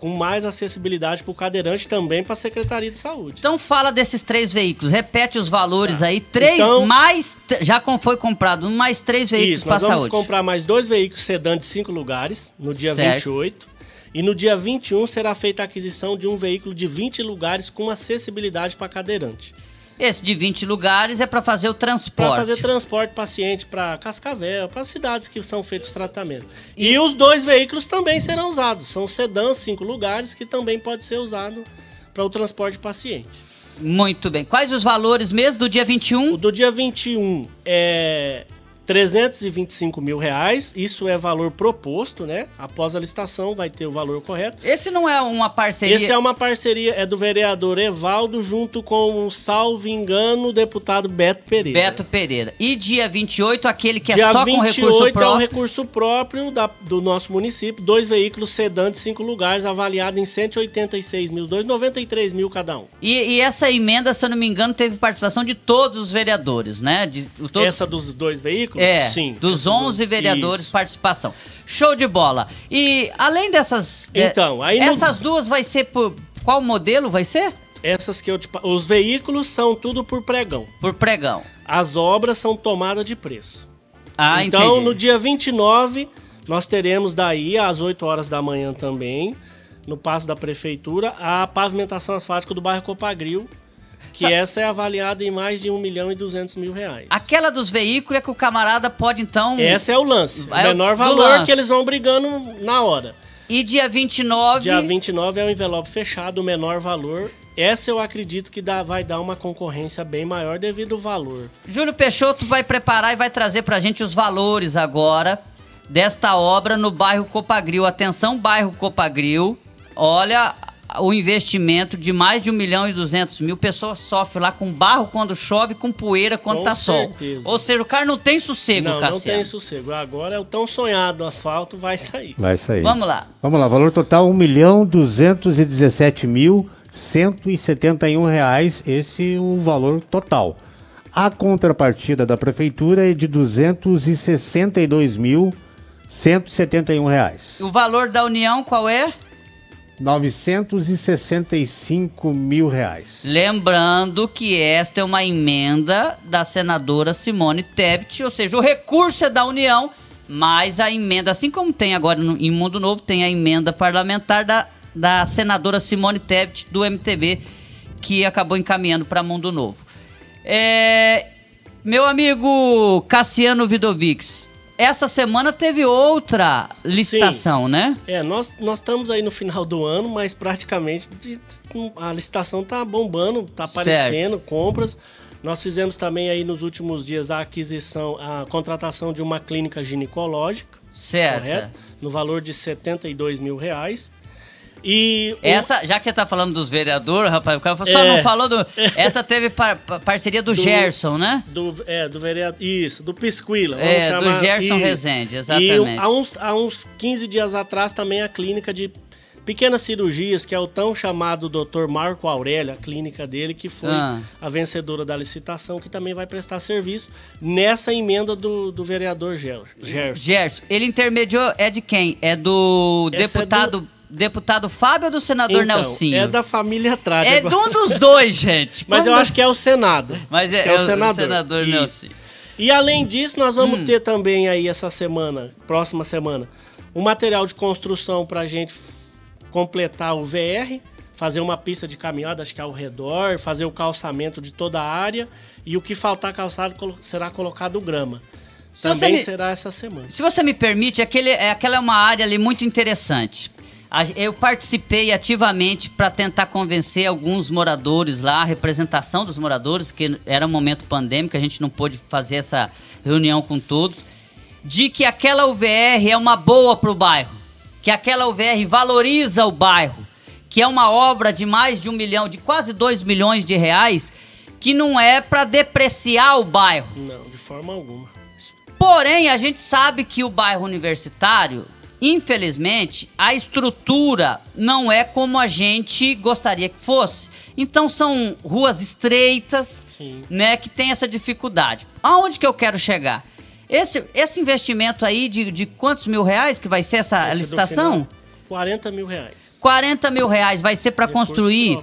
com mais acessibilidade para o cadeirante também para a Secretaria de Saúde. Então fala desses três veículos, repete os valores tá. aí, três então, mais já foi comprado mais três veículos para a saúde. Nós vamos comprar mais dois veículos sedã de cinco lugares no dia certo. 28 e no dia 21 será feita a aquisição de um veículo de 20 lugares com acessibilidade para cadeirante. Esse de 20 lugares é para fazer o transporte. Para fazer transporte paciente para Cascavel, para cidades que são feitos tratamentos. E... e... os dois veículos também serão usados. São sedãs, cinco lugares, que também pode ser usado para o transporte paciente. Muito bem. Quais os valores mesmo do dia 21? O do dia 21 é 325 mil reais, isso é valor proposto, né? Após a licitação vai ter o valor correto. Esse não é uma parceria? Esse é uma parceria, é do vereador Evaldo junto com, o salvo engano, o deputado Beto Pereira. Beto Pereira. E dia 28, aquele que é dia só com recurso próprio? Dia 28 é um recurso próprio da, do nosso município, dois veículos sedã de cinco lugares, avaliado em 186 mil, dois, 93 mil cada um. E, e, essa emenda, se eu não me engano, teve participação de todos os vereadores, né? De, todo... Essa dos dois veículos? É, Sim, dos 11 vereadores Isso. participação. Show de bola. E além dessas... É, então, aí Essas no... duas vai ser por... Qual modelo vai ser? Essas que eu te... Os veículos são tudo por pregão. Por pregão. As obras são tomada de preço. Ah, então, entendi. no dia 29, nós teremos daí, às 8 horas da manhã também, no passo da prefeitura, a pavimentação asfáltica do bairro Copagril, que Só... essa é avaliada em mais de 1 milhão e 200 mil reais. Aquela dos veículos é que o camarada pode então. Esse é o lance. É o menor valor que eles vão brigando na hora. E dia 29. Dia 29 é o envelope fechado, o menor valor essa eu acredito que dá, vai dar uma concorrência bem maior devido ao valor. Júlio Peixoto vai preparar e vai trazer pra gente os valores agora desta obra no bairro Copagril. Atenção, bairro Copagril. Olha o investimento de mais de 1 milhão e 200 mil. Pessoas sofrem lá com barro quando chove, com poeira quando Com tá sol. certeza. Ou seja, o cara não tem sossego, não, não Cassiano. tem sossego. Agora é o tão sonhado asfalto, vai sair. Vai sair. Vamos lá. Vamos lá, valor total R$ 1 milhão 217 mil 171 reais, esse é o valor total. A contrapartida da prefeitura é de 262 mil 171 reais. O valor da União qual é? 965 mil reais. Lembrando que esta é uma emenda da senadora Simone Tebet, ou seja, o recurso é da União, mas a emenda, assim como tem agora no, em Mundo Novo, tem a emenda parlamentar da, da senadora Simone Tebet do MTB, que acabou encaminhando para Mundo Novo. É, meu amigo Cassiano Vidovics, essa semana teve outra licitação, né? É, nós, nós estamos aí no final do ano, mas praticamente a licitação tá bombando, tá aparecendo, compras. Nós fizemos também aí nos últimos dias a aquisição, a contratação de uma clínica ginecológica. Certo. Correto? No valor de 72 mil reais. E o- Essa, já que você tá falando dos vereadores, rapaz, o cara só É. não falou do. Essa teve par- par- parceria do, Do- Gerson, né? Do, é, do vereador. Isso, do Pisquila. É, do chamar- Gerson isso. Rezende, E exatamente. há uns, há uns 15 dias atrás também a clínica de pequenas cirurgias, que é o tão chamado Dr. Marco Aurélio, a clínica dele, que foi Ah. a vencedora da licitação, que também vai prestar serviço nessa emenda do, do vereador Ger- Gerson. Gerson, ele intermediou é de quem? É do Essa é deputado, deputado Fábio ou do senador Então, Nelsinho? É da família Trade. É de um dos dois, gente. Mas eu acho que é o Senado. Mas é, que é o senador Isso. Nelsinho. E além disso, nós vamos Hum. ter também aí essa semana, próxima semana, um material de construção para a gente completar o VR, fazer uma pista de caminhada, acho que ao redor, fazer o calçamento de toda a área e o que faltar calçado será colocado grama. Se Também me- será essa semana. Se você me permite, aquele, é, aquela é uma área ali muito interessante. Eu participei ativamente para tentar convencer alguns moradores lá, a representação dos moradores, que era um momento pandêmico, a gente não pôde fazer essa reunião com todos, de que aquela UVR é uma boa para o bairro, que aquela UVR valoriza o bairro, que é uma obra de mais de um milhão, de quase dois milhões de reais, que não é para depreciar o bairro. Não, de forma alguma. Porém, a gente sabe que o bairro universitário, infelizmente, a estrutura não é como a gente gostaria que fosse. Então são ruas estreitas, né, que tem essa dificuldade. Aonde que eu quero chegar? Esse, esse investimento aí de, de quantos mil reais que vai ser essa Esse licitação? final, 40 mil reais. 40 mil reais vai ser para construir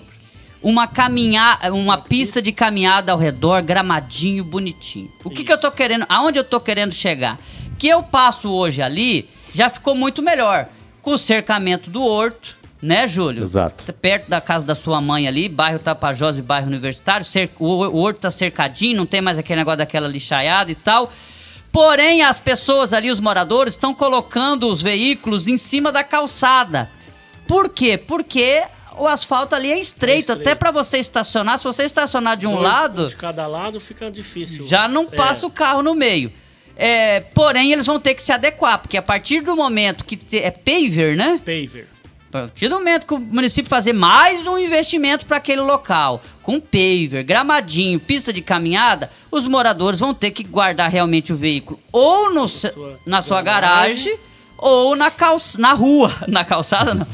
uma caminhada, uma pista de caminhada ao redor, gramadinho, bonitinho. O que, que eu tô querendo, aonde eu tô querendo chegar? Que eu passo hoje ali, já ficou muito melhor. Com o cercamento do horto, né, Júlio? Exato. Perto da casa da sua mãe ali, bairro Tapajós e bairro Universitário, cer- o, o horto tá cercadinho, não tem mais aquele negócio daquela lixaiada e tal. Porém, as pessoas ali, os moradores, estão colocando os veículos em cima da calçada. Por quê? Porque o asfalto ali é estreito. Até para você estacionar, se você estacionar de um Dois- lado, De cada lado fica difícil. já não passa É. o carro no meio. É, porém, eles vão ter que se adequar, porque a partir do momento que te- é paver, né? Paver. A partir do momento que o município fazer mais um investimento para aquele local, com paver, gramadinho, pista de caminhada, os moradores vão ter que guardar realmente o veículo ou no se- na sua garagem, ou na, calça, na rua. Na calçada, não.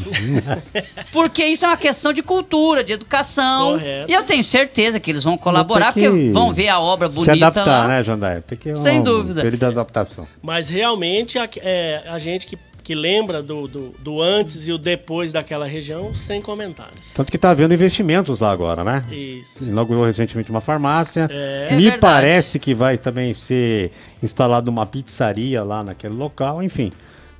Porque isso é uma questão de cultura, de educação. Correto. E eu tenho certeza que eles vão colaborar, porque que vão ver a obra Se bonita adaptar, lá. né, Jandaia? Tem que Sem um dúvida. período de adaptação. Mas realmente a, é, a gente que, que lembra do, do, do antes e o depois daquela região, sem comentários. Tanto que tá havendo investimentos lá agora, né? Isso. Inaugurou recentemente uma farmácia. É. Me É parece que vai também ser instalada uma pizzaria lá naquele local, enfim.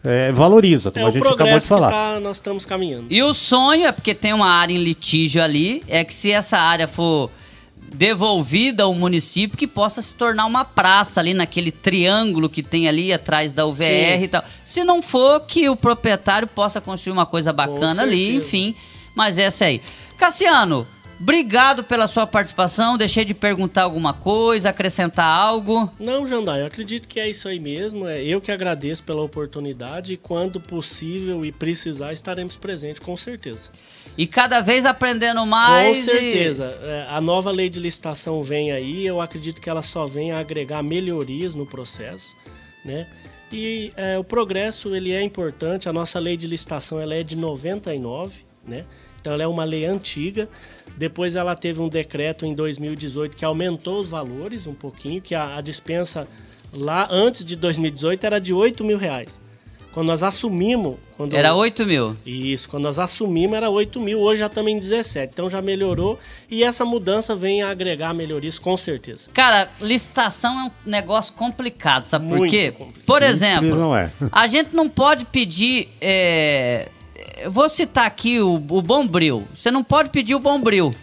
É, valoriza, como É a o gente acabou de progresso que falar. tá, nós estamos caminhando. E o sonho é porque tem uma área em litígio ali, é que se essa área for devolvida ao município, que possa se tornar uma praça ali naquele triângulo que tem ali atrás da UVR Sim. e tal. Se não for, que o proprietário possa construir uma coisa bacana ali, enfim. Mas essa aí. Cassiano, Obrigado pela sua participação. Deixei de perguntar alguma coisa, acrescentar algo. Não, Jandai, eu acredito que é isso aí mesmo. É eu que agradeço pela oportunidade e quando possível e precisar estaremos presentes, com certeza. E cada vez aprendendo mais. Com certeza. E... É, a nova lei de licitação vem aí. Eu acredito que ela só vem a agregar melhorias no processo, né? E é, o progresso ele é importante. A nossa lei de licitação ela é de 99, né? Então ela é uma lei antiga. Depois ela teve um decreto em 2018 que aumentou os valores um pouquinho, que a, a dispensa lá antes de 2018 era de 8 mil reais. Quando nós assumimos. Quando era 8 mil. Isso, quando nós assumimos era 8 mil, hoje já estamos em 17. Então já melhorou e essa mudança vem a agregar melhorias com certeza. Cara, licitação é um negócio complicado, sabe Muito por quê? Complicado. Por exemplo, não é. a gente não pode pedir. É, vou citar aqui o, o Bombril. Você não pode pedir o Bombril.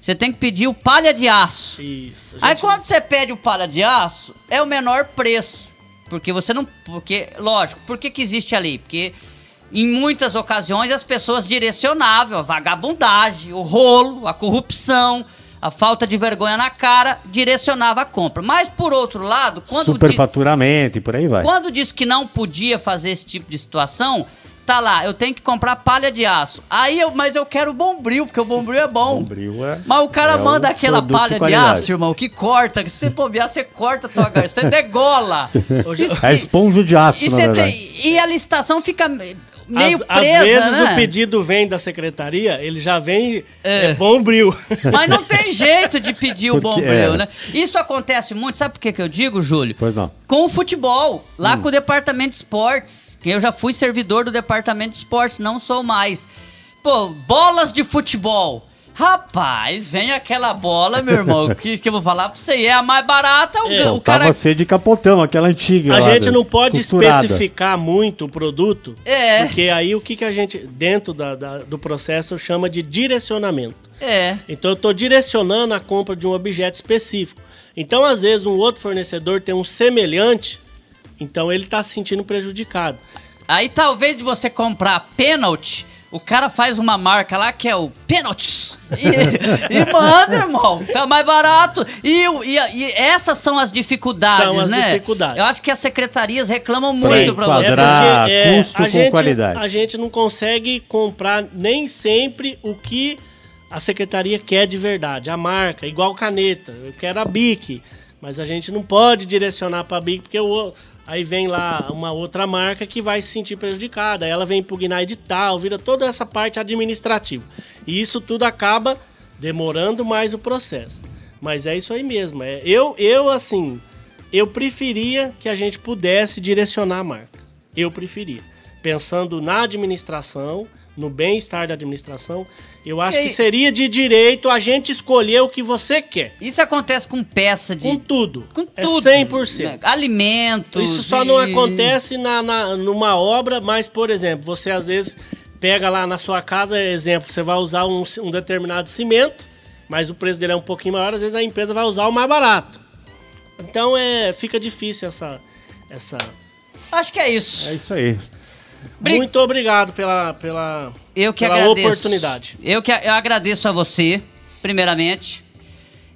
Você tem que pedir o palha de aço. Isso. Aí quando você pede o palha de aço, é o menor preço. Porque você não. Porque, lógico, por que, que existe ali? Porque em muitas ocasiões as pessoas direcionavam a vagabundagem, o rolo, a corrupção, a falta de vergonha na cara, direcionava a compra. Mas por outro lado, quando. Superfaturamento e por aí vai. Quando disse que não podia fazer esse tipo de situação, tá lá, eu tenho que comprar palha de aço. Aí eu, mas eu quero bombril, porque o bombril é bom. Bombril é. Mas o cara é manda aquela palha de, de, aço, irmão, que corta, que se bobear, você corta a tua garça, você degola. é esponja de aço, e, tem, e a licitação fica meio às, presa, Às vezes né? o pedido vem da secretaria, ele já vem é. É, bombril. Mas não tem jeito de pedir o bombril, é. né? Isso acontece muito, sabe por que, que eu digo, Júlio? Pois não. Com o futebol, lá hum. com o departamento de esportes, que eu já fui servidor do departamento de esportes, não sou mais. Pô, bolas de futebol. Rapaz, vem aquela bola, meu irmão, que, que eu vou falar pra você, é a mais barata. O, é, o cara. Tava de capotão, aquela antiga. A gente não pode costurada. especificar muito o produto. É. Porque aí o que, que a gente, dentro da, da, do processo, chama de direcionamento. É. Então eu tô direcionando a compra de um objeto específico. Então, às vezes, um outro fornecedor tem um semelhante, então ele tá se sentindo prejudicado. Aí talvez de você comprar pênalti o cara faz uma marca lá que é o Pênaltis. E, e manda, irmão. Tá mais barato. E, e, e, essas são as dificuldades, são as né? dificuldades. Eu acho que as secretarias reclamam muito pra você. É porque é, custo a, gente, qualidade. a gente não consegue comprar nem sempre o que a secretaria quer de verdade. A marca, igual caneta. Eu quero a BIC. Mas a gente não pode direcionar para a BIC porque o Aí vem lá uma outra marca que vai se sentir prejudicada. Ela vem impugnar edital, vira toda essa parte administrativa. E isso tudo acaba demorando mais o processo. Mas é isso aí mesmo. É, eu, eu, assim, eu preferia que a gente pudesse direcionar a marca. Eu preferia. Pensando na administração, no bem-estar da administração, eu acho e... que seria de direito a gente escolher o que você quer. Isso acontece com peça de. Com tudo. Com é tudo. É 100%. Né? Alimentos. Isso só e... não acontece na, na, numa obra, mas, por exemplo, você às vezes pega lá na sua casa, exemplo, você vai usar um, um determinado cimento, mas o preço dele é um pouquinho maior, às vezes a empresa vai usar o mais barato. Então é, fica difícil essa. essa... Acho que é isso. É isso aí. Muito obrigado pela, pela, eu que pela agradeço. oportunidade. Eu que eu agradeço a você, primeiramente.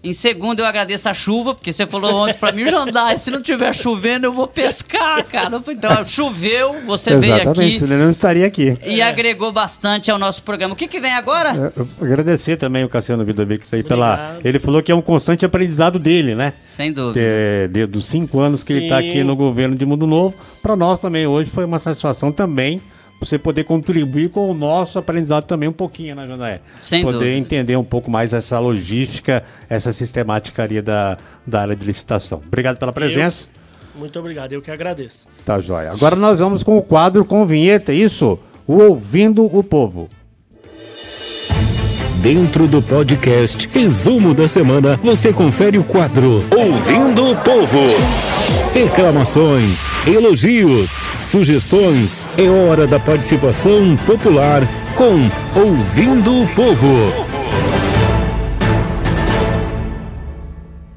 Em segundo, eu agradeço a chuva, porque você falou ontem pra mim, Jandai, se não tiver chovendo, eu vou pescar, cara. Então, choveu, você Exatamente, veio aqui. senão ele não estaria aqui. E é. agregou bastante ao nosso programa. O que, que vem agora? Eu, eu agradecer também o Cassiano Vidovic aí pela. Ele falou que é um constante aprendizado dele, né? Sem dúvida. De, de, dos cinco anos que Sim. ele está aqui no governo de Mundo Novo. Para nós também hoje foi uma satisfação também você poder contribuir com o nosso aprendizado também um pouquinho, né, Janaé? Sem poder dúvida. entender um pouco mais essa logística, essa sistematicaria da, da área de licitação. Obrigado pela presença. Eu, muito obrigado, eu que agradeço. Tá joia. Agora nós vamos com o quadro com vinheta, isso? O Ouvindo o Povo. Dentro do podcast Resumo da Semana, você confere o quadro Ouvindo o Povo. Reclamações, elogios, sugestões. É hora da participação popular com Ouvindo o Povo.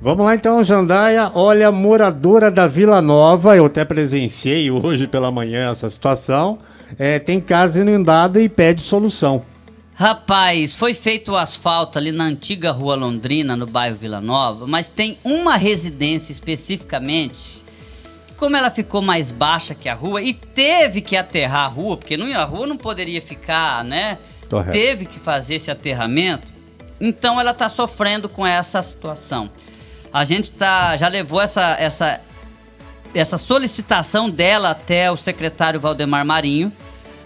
Vamos lá então, Jandaia. Olha, moradora da Vila Nova, eu até presenciei hoje pela manhã essa situação. É, tem casa inundada e pede solução. Rapaz, foi feito o asfalto ali na antiga Rua Londrina, no bairro Vila Nova, mas tem uma residência especificamente, como ela ficou mais baixa que a rua e teve que aterrar a rua, porque não, a rua não poderia ficar, né? Correto. Teve que fazer esse aterramento, então ela está sofrendo com essa situação. A gente tá, já levou essa, essa, essa solicitação dela até o secretário Valdemar Marinho,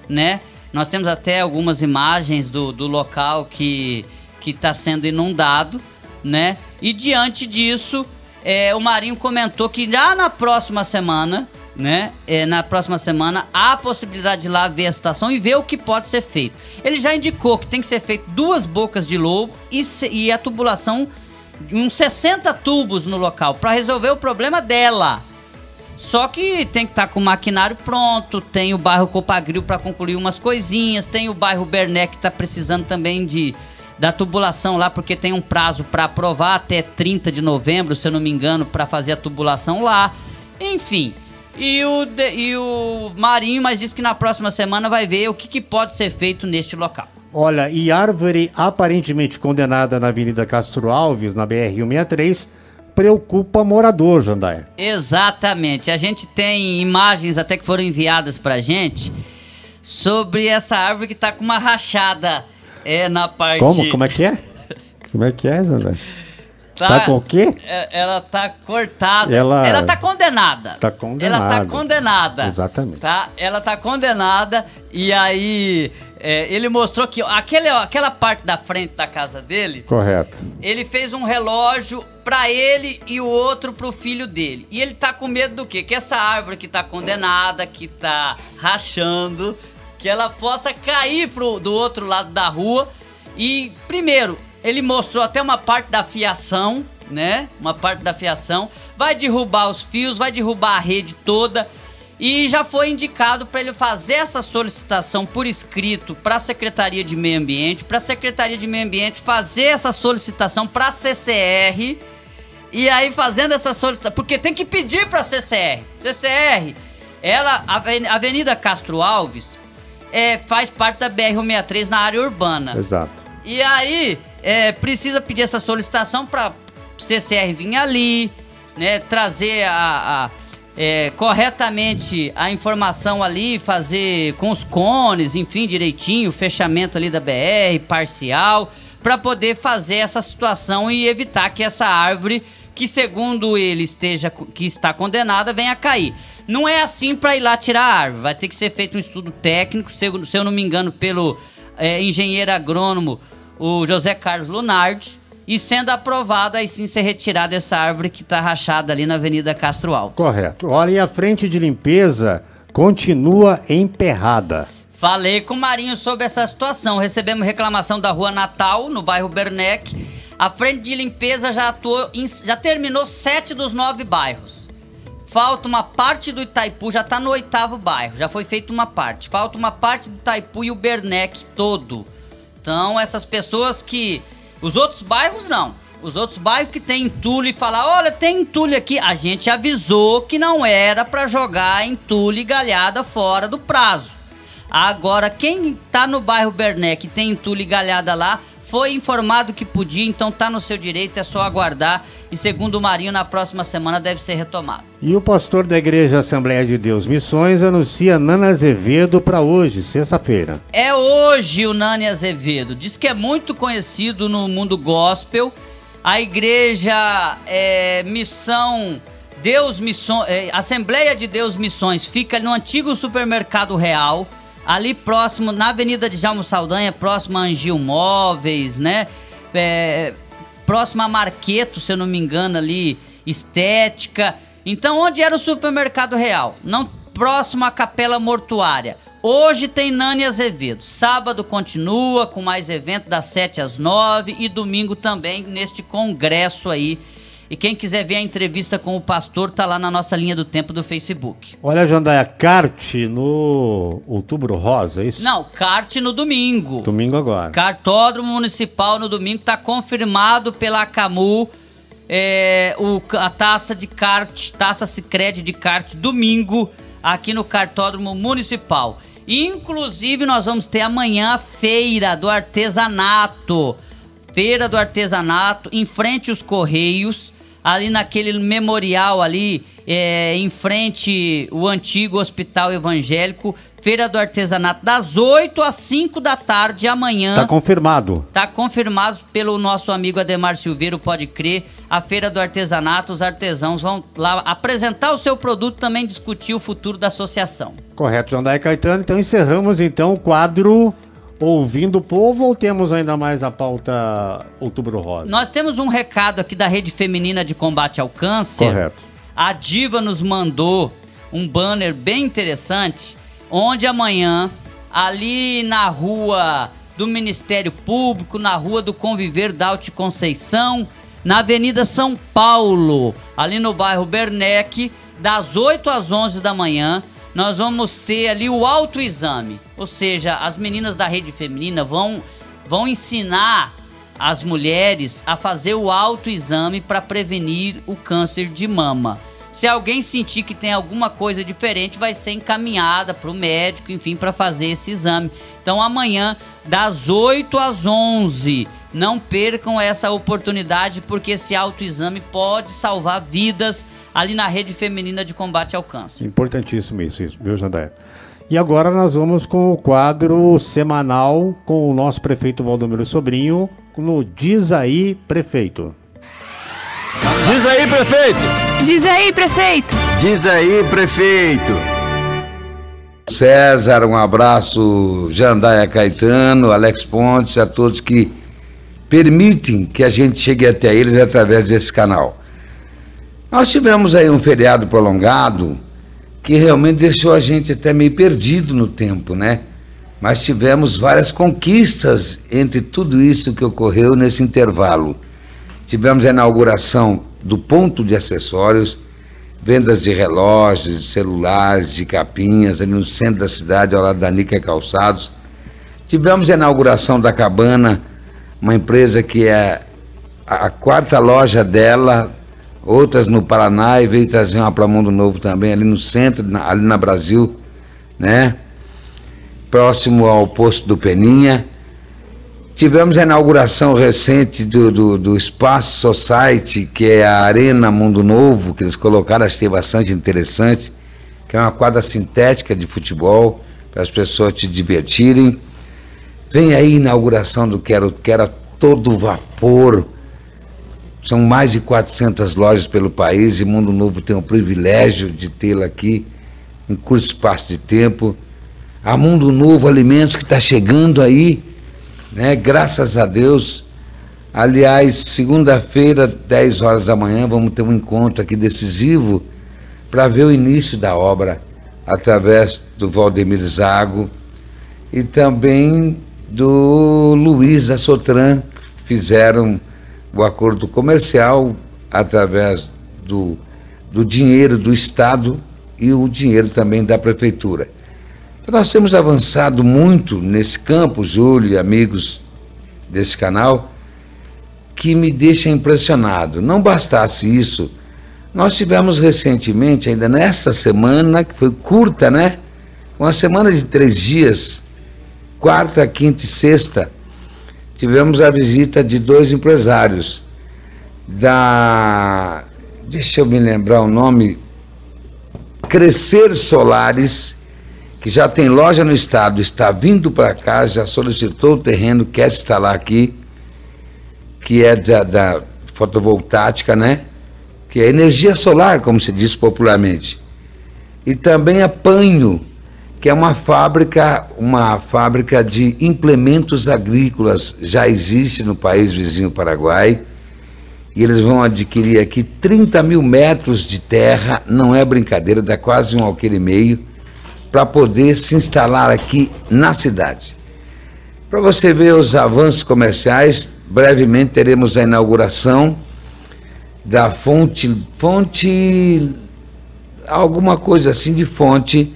né? Nós temos até algumas imagens do, do local que está sendo inundado, né? E diante disso, é, o Marinho comentou que já na próxima semana, né? É, na próxima semana, há a possibilidade de lá ver a situação e ver o que pode ser feito. Ele já indicou que tem que ser feito duas bocas de lobo e, e a tubulação de uns 60 tubos no local para resolver o problema dela. Só que tem que estar tá com o maquinário pronto, tem o bairro Copagril para concluir umas coisinhas, tem o bairro Berné que está precisando também de da tubulação lá, porque tem um prazo para aprovar até 30 de novembro, se eu não me engano, para fazer a tubulação lá. Enfim, e o, e o Marinho, mas disse que na próxima semana vai ver o que, que pode ser feito neste local. Olha, e árvore aparentemente condenada na Avenida Castro Alves, na BR-163, preocupa morador, Jandaia. Exatamente. A gente tem imagens até que foram enviadas pra gente sobre essa árvore que tá com uma rachada é, na parte... Como? Como é que é? Como é que é, Jandaia? Tá, tá, com o quê? É, ela tá cortada. Ela, ela tá condenada. Tá condenada. Ela tá condenada. Exatamente. Tá? Ela tá condenada e aí é, ele mostrou que aquele, aquela parte da frente da casa dele. Correto. Ele fez um relógio para ele e o outro pro filho dele. E ele tá com medo do quê? Que essa árvore que tá condenada, que tá rachando, que ela possa cair pro, do outro lado da rua. E, primeiro, ele mostrou até uma parte da fiação, né? Uma parte da fiação. Vai derrubar os fios, vai derrubar a rede toda. E já foi indicado para ele fazer essa solicitação por escrito para a Secretaria de Meio Ambiente, para a Secretaria de Meio Ambiente fazer essa solicitação para a CCR. E aí fazendo essa solicitação, porque tem que pedir para a CCR. CCR, ela, a Avenida Castro Alves, é, faz parte da BR-163 na área urbana. Exato. E aí, é, precisa pedir essa solicitação para CCR vir ali, né, trazer a, a é, corretamente a informação ali, fazer com os cones, enfim, direitinho, fechamento ali da BR, parcial, para poder fazer essa situação e evitar que essa árvore, que segundo ele esteja, que está condenada, venha cair. Não é assim para ir lá tirar a árvore, vai ter que ser feito um estudo técnico, se eu, se eu não me engano, pelo é, engenheiro agrônomo o José Carlos Lunardi, e sendo aprovado, aí sim ser retirada essa árvore que está rachada ali na Avenida Castro Alves. Correto. Olha, e a frente de limpeza continua emperrada. Falei com o Marinho sobre essa situação. Recebemos reclamação da Rua Natal, no bairro Bernec. A frente de limpeza já atuou, em, já terminou sete dos nove bairros. Falta uma parte do Itaipu, já está no oitavo bairro, já foi feita uma parte. Falta uma parte do Itaipu e o Bernec todo. Então, essas pessoas que. Os outros bairros não. Os outros bairros que tem entulho e falar, olha, tem entulho aqui. A gente avisou que não era para jogar entulho e galhada fora do prazo. Agora, quem tá no bairro Berné que tem entulho e galhada lá, foi informado que podia, então tá no seu direito, é só aguardar. E segundo o Marinho, na próxima semana deve ser retomado. E o pastor da Igreja Assembleia de Deus Missões anuncia Nana Azevedo para hoje, sexta-feira. É hoje o Nani Azevedo. Diz que é muito conhecido no mundo gospel. A igreja é, Missão Deus Missões, é, Assembleia de Deus Missões fica no antigo supermercado Real ali próximo, na Avenida de Jalmo Saldanha, próximo a Angil Móveis, né? É, próximo a Marqueto, se eu não me engano, ali, Estética. Então, onde era o supermercado real? Não próximo à Capela Mortuária. Hoje tem Nani Azevedo. Sábado continua com mais evento das 7 às 9 e domingo também neste congresso aí e quem quiser ver a entrevista com o pastor, tá lá na nossa linha do tempo do Facebook. Olha, Jandaia, kart no Outubro Rosa, é isso? Não, kart no domingo. Domingo agora. Cartódromo Municipal no domingo, tá confirmado pela CAMU. É, o, a taça de kart, taça Sicredi de kart, domingo, aqui no Cartódromo Municipal. Inclusive, nós vamos ter amanhã a feira do artesanato. Feira do artesanato, em frente aos Correios, ali naquele memorial ali, é, em frente o antigo Hospital Evangélico. Feira do Artesanato, das 8 às 5 da tarde amanhã. Tá confirmado. Tá confirmado pelo nosso amigo Ademar Silveiro, pode crer. A Feira do Artesanato, os artesãos vão lá apresentar o seu produto também discutir o futuro da associação. Correto, Jandaia Caetano. Então encerramos então o quadro Ouvindo o Povo ou temos ainda mais a pauta Outubro Rosa? Nós temos um recado aqui da Rede Feminina de Combate ao Câncer. Correto. A Diva nos mandou um banner bem interessante onde amanhã, ali na rua do Ministério Público, na rua do Conviver da Alti Conceição, na Avenida São Paulo, ali no bairro Bernec, das 8 às 11 da manhã, nós vamos ter ali o autoexame. Ou seja, as meninas da rede feminina vão, vão ensinar as mulheres a fazer o autoexame para prevenir o câncer de mama. Se alguém sentir que tem alguma coisa diferente, vai ser encaminhada para o médico, enfim, para fazer esse exame. Então amanhã, das 8 às 11, não percam essa oportunidade, porque esse autoexame pode salvar vidas ali na rede feminina de combate ao câncer. Importantíssimo isso, isso viu, Jandair? E agora nós vamos com o quadro semanal com o nosso prefeito Valdomiro Sobrinho, no Diz aí, prefeito. Diz aí, prefeito! Diz aí, prefeito! Diz aí, prefeito! César, um abraço, Jandaia Caetano, Alex Pontes, a todos que permitem que a gente chegue até eles através desse canal. Nós tivemos aí um feriado prolongado que realmente deixou a gente até meio perdido no tempo, né? Mas tivemos várias conquistas entre tudo isso que ocorreu nesse intervalo. Tivemos a inauguração do ponto de acessórios, vendas de relógios, de celulares, de capinhas, ali no centro da cidade, ao lado da Nica Calçados. Tivemos a inauguração da Cabana, uma empresa que é a quarta loja dela, outras no Paraná e veio trazer uma para Mundo Novo também, ali no centro, ali na Brasil, né? Próximo ao posto do Peninha. Tivemos a inauguração recente do, do, do, Espaço Society, que é a Arena Mundo Novo, que eles colocaram, achei bastante interessante, que é uma quadra sintética de futebol, para as pessoas te divertirem. Vem aí a inauguração do que era, que era todo vapor. São mais de 400 lojas pelo país e Mundo Novo tem o privilégio de tê-la aqui em curto espaço de tempo. A Mundo Novo Alimentos que está chegando aí né? Graças a Deus. Aliás, segunda-feira, 10 horas da manhã, vamos ter um encontro aqui decisivo para ver o início da obra através do Valdemir Zago e também do Luiz Assotran, que fizeram o acordo comercial através do, do dinheiro do Estado e o dinheiro também da Prefeitura. Nós temos avançado muito nesse campo, Júlio e amigos desse canal, que me deixa impressionado. Não bastasse isso, nós tivemos recentemente, ainda nesta semana, que foi curta, né? Uma semana de três dias, quarta, quinta e sexta, tivemos a visita de dois empresários da. Deixa eu me lembrar o nome. Crescer Solares que já tem loja no estado, está vindo para cá, já solicitou o terreno, quer instalar aqui, que é da, da fotovoltaica, né? Que é energia solar, como se diz popularmente. E também a Panho, que é uma fábrica, uma fábrica de implementos agrícolas, já existe no país vizinho Paraguai. E eles vão adquirir aqui 30 mil metros de terra, não é brincadeira, dá quase um alqueire e meio para poder se instalar aqui na cidade. Para você ver os avanços comerciais, brevemente teremos a inauguração da fonte, fonte, alguma coisa assim de fonte,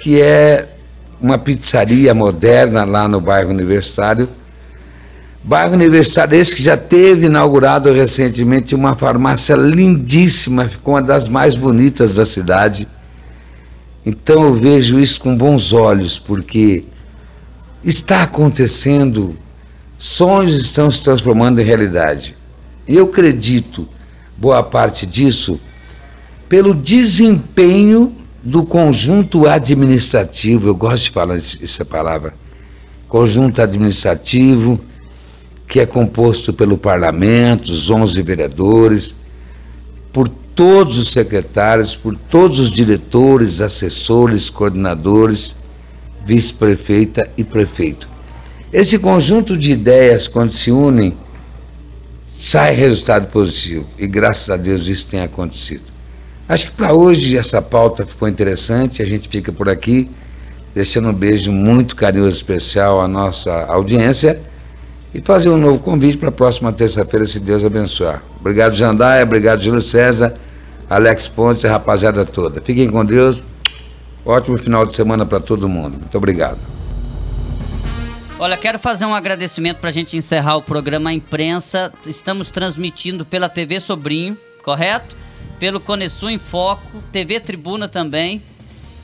que é uma pizzaria moderna lá no bairro Universitário. Bairro Universitário esse que já teve inaugurado recentemente uma farmácia lindíssima, ficou uma das mais bonitas da cidade Então eu vejo isso com bons olhos, porque está acontecendo, sonhos estão se transformando em realidade. E eu acredito, boa parte disso, pelo desempenho do conjunto administrativo, eu gosto de falar essa palavra, conjunto administrativo, que é composto pelo parlamento, os 11 vereadores, por todos os secretários, por todos os diretores, assessores, coordenadores, vice-prefeita e prefeito. Esse conjunto de ideias, quando se unem, sai resultado positivo. E graças a Deus isso tem acontecido. Acho que para hoje essa pauta ficou interessante. A gente fica por aqui, deixando um beijo muito carinhoso especial à nossa audiência e fazer um novo convite para a próxima terça-feira, se Deus abençoar. Obrigado, Jandaia, obrigado, Júlio César, Alex Pontes e a rapaziada toda. Fiquem com Deus. Ótimo final de semana para todo mundo. Muito obrigado. Olha, quero fazer um agradecimento para a gente encerrar o programa Imprensa. Estamos transmitindo pela TV Sobrinho, correto? Pelo Conesul em Foco, TV Tribuna também.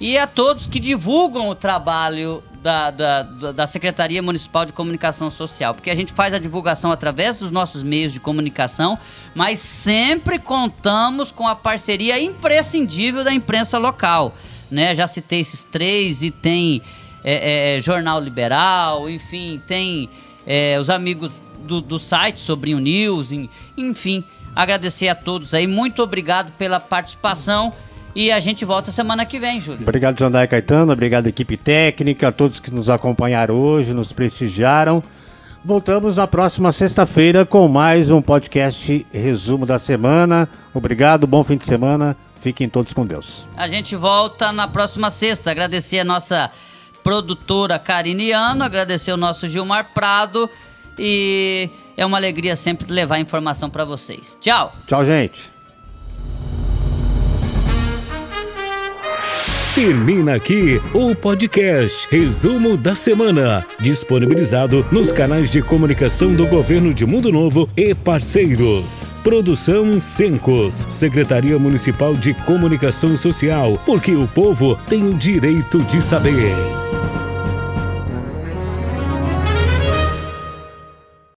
E a todos que divulgam o trabalho da, da, da Secretaria Municipal de Comunicação Social, porque a gente faz a divulgação através dos nossos meios de comunicação, mas sempre contamos com a parceria imprescindível da imprensa local. Né? Já citei esses três e tem é, é, Jornal Liberal, enfim, tem é, os amigos do, do site Sobrinho News, enfim. Agradecer a todos aí, muito obrigado pela participação e a gente volta semana que vem, Júlio. Obrigado, Jandai Caetano. Obrigado, equipe técnica, a todos que nos acompanharam hoje, nos prestigiaram. Voltamos na próxima sexta-feira com mais um podcast Resumo da Semana. Obrigado, bom fim de semana. Fiquem todos com Deus. A gente volta na próxima sexta. Agradecer a nossa produtora Cariniano, agradecer o nosso Gilmar Prado e é uma alegria sempre levar informação para vocês. Tchau. Tchau, gente. Termina aqui o podcast Resumo da Semana, disponibilizado nos canais de comunicação do Governo de Mundo Novo e parceiros. Produção Sencos, Secretaria Municipal de Comunicação Social, porque o povo tem o direito de saber.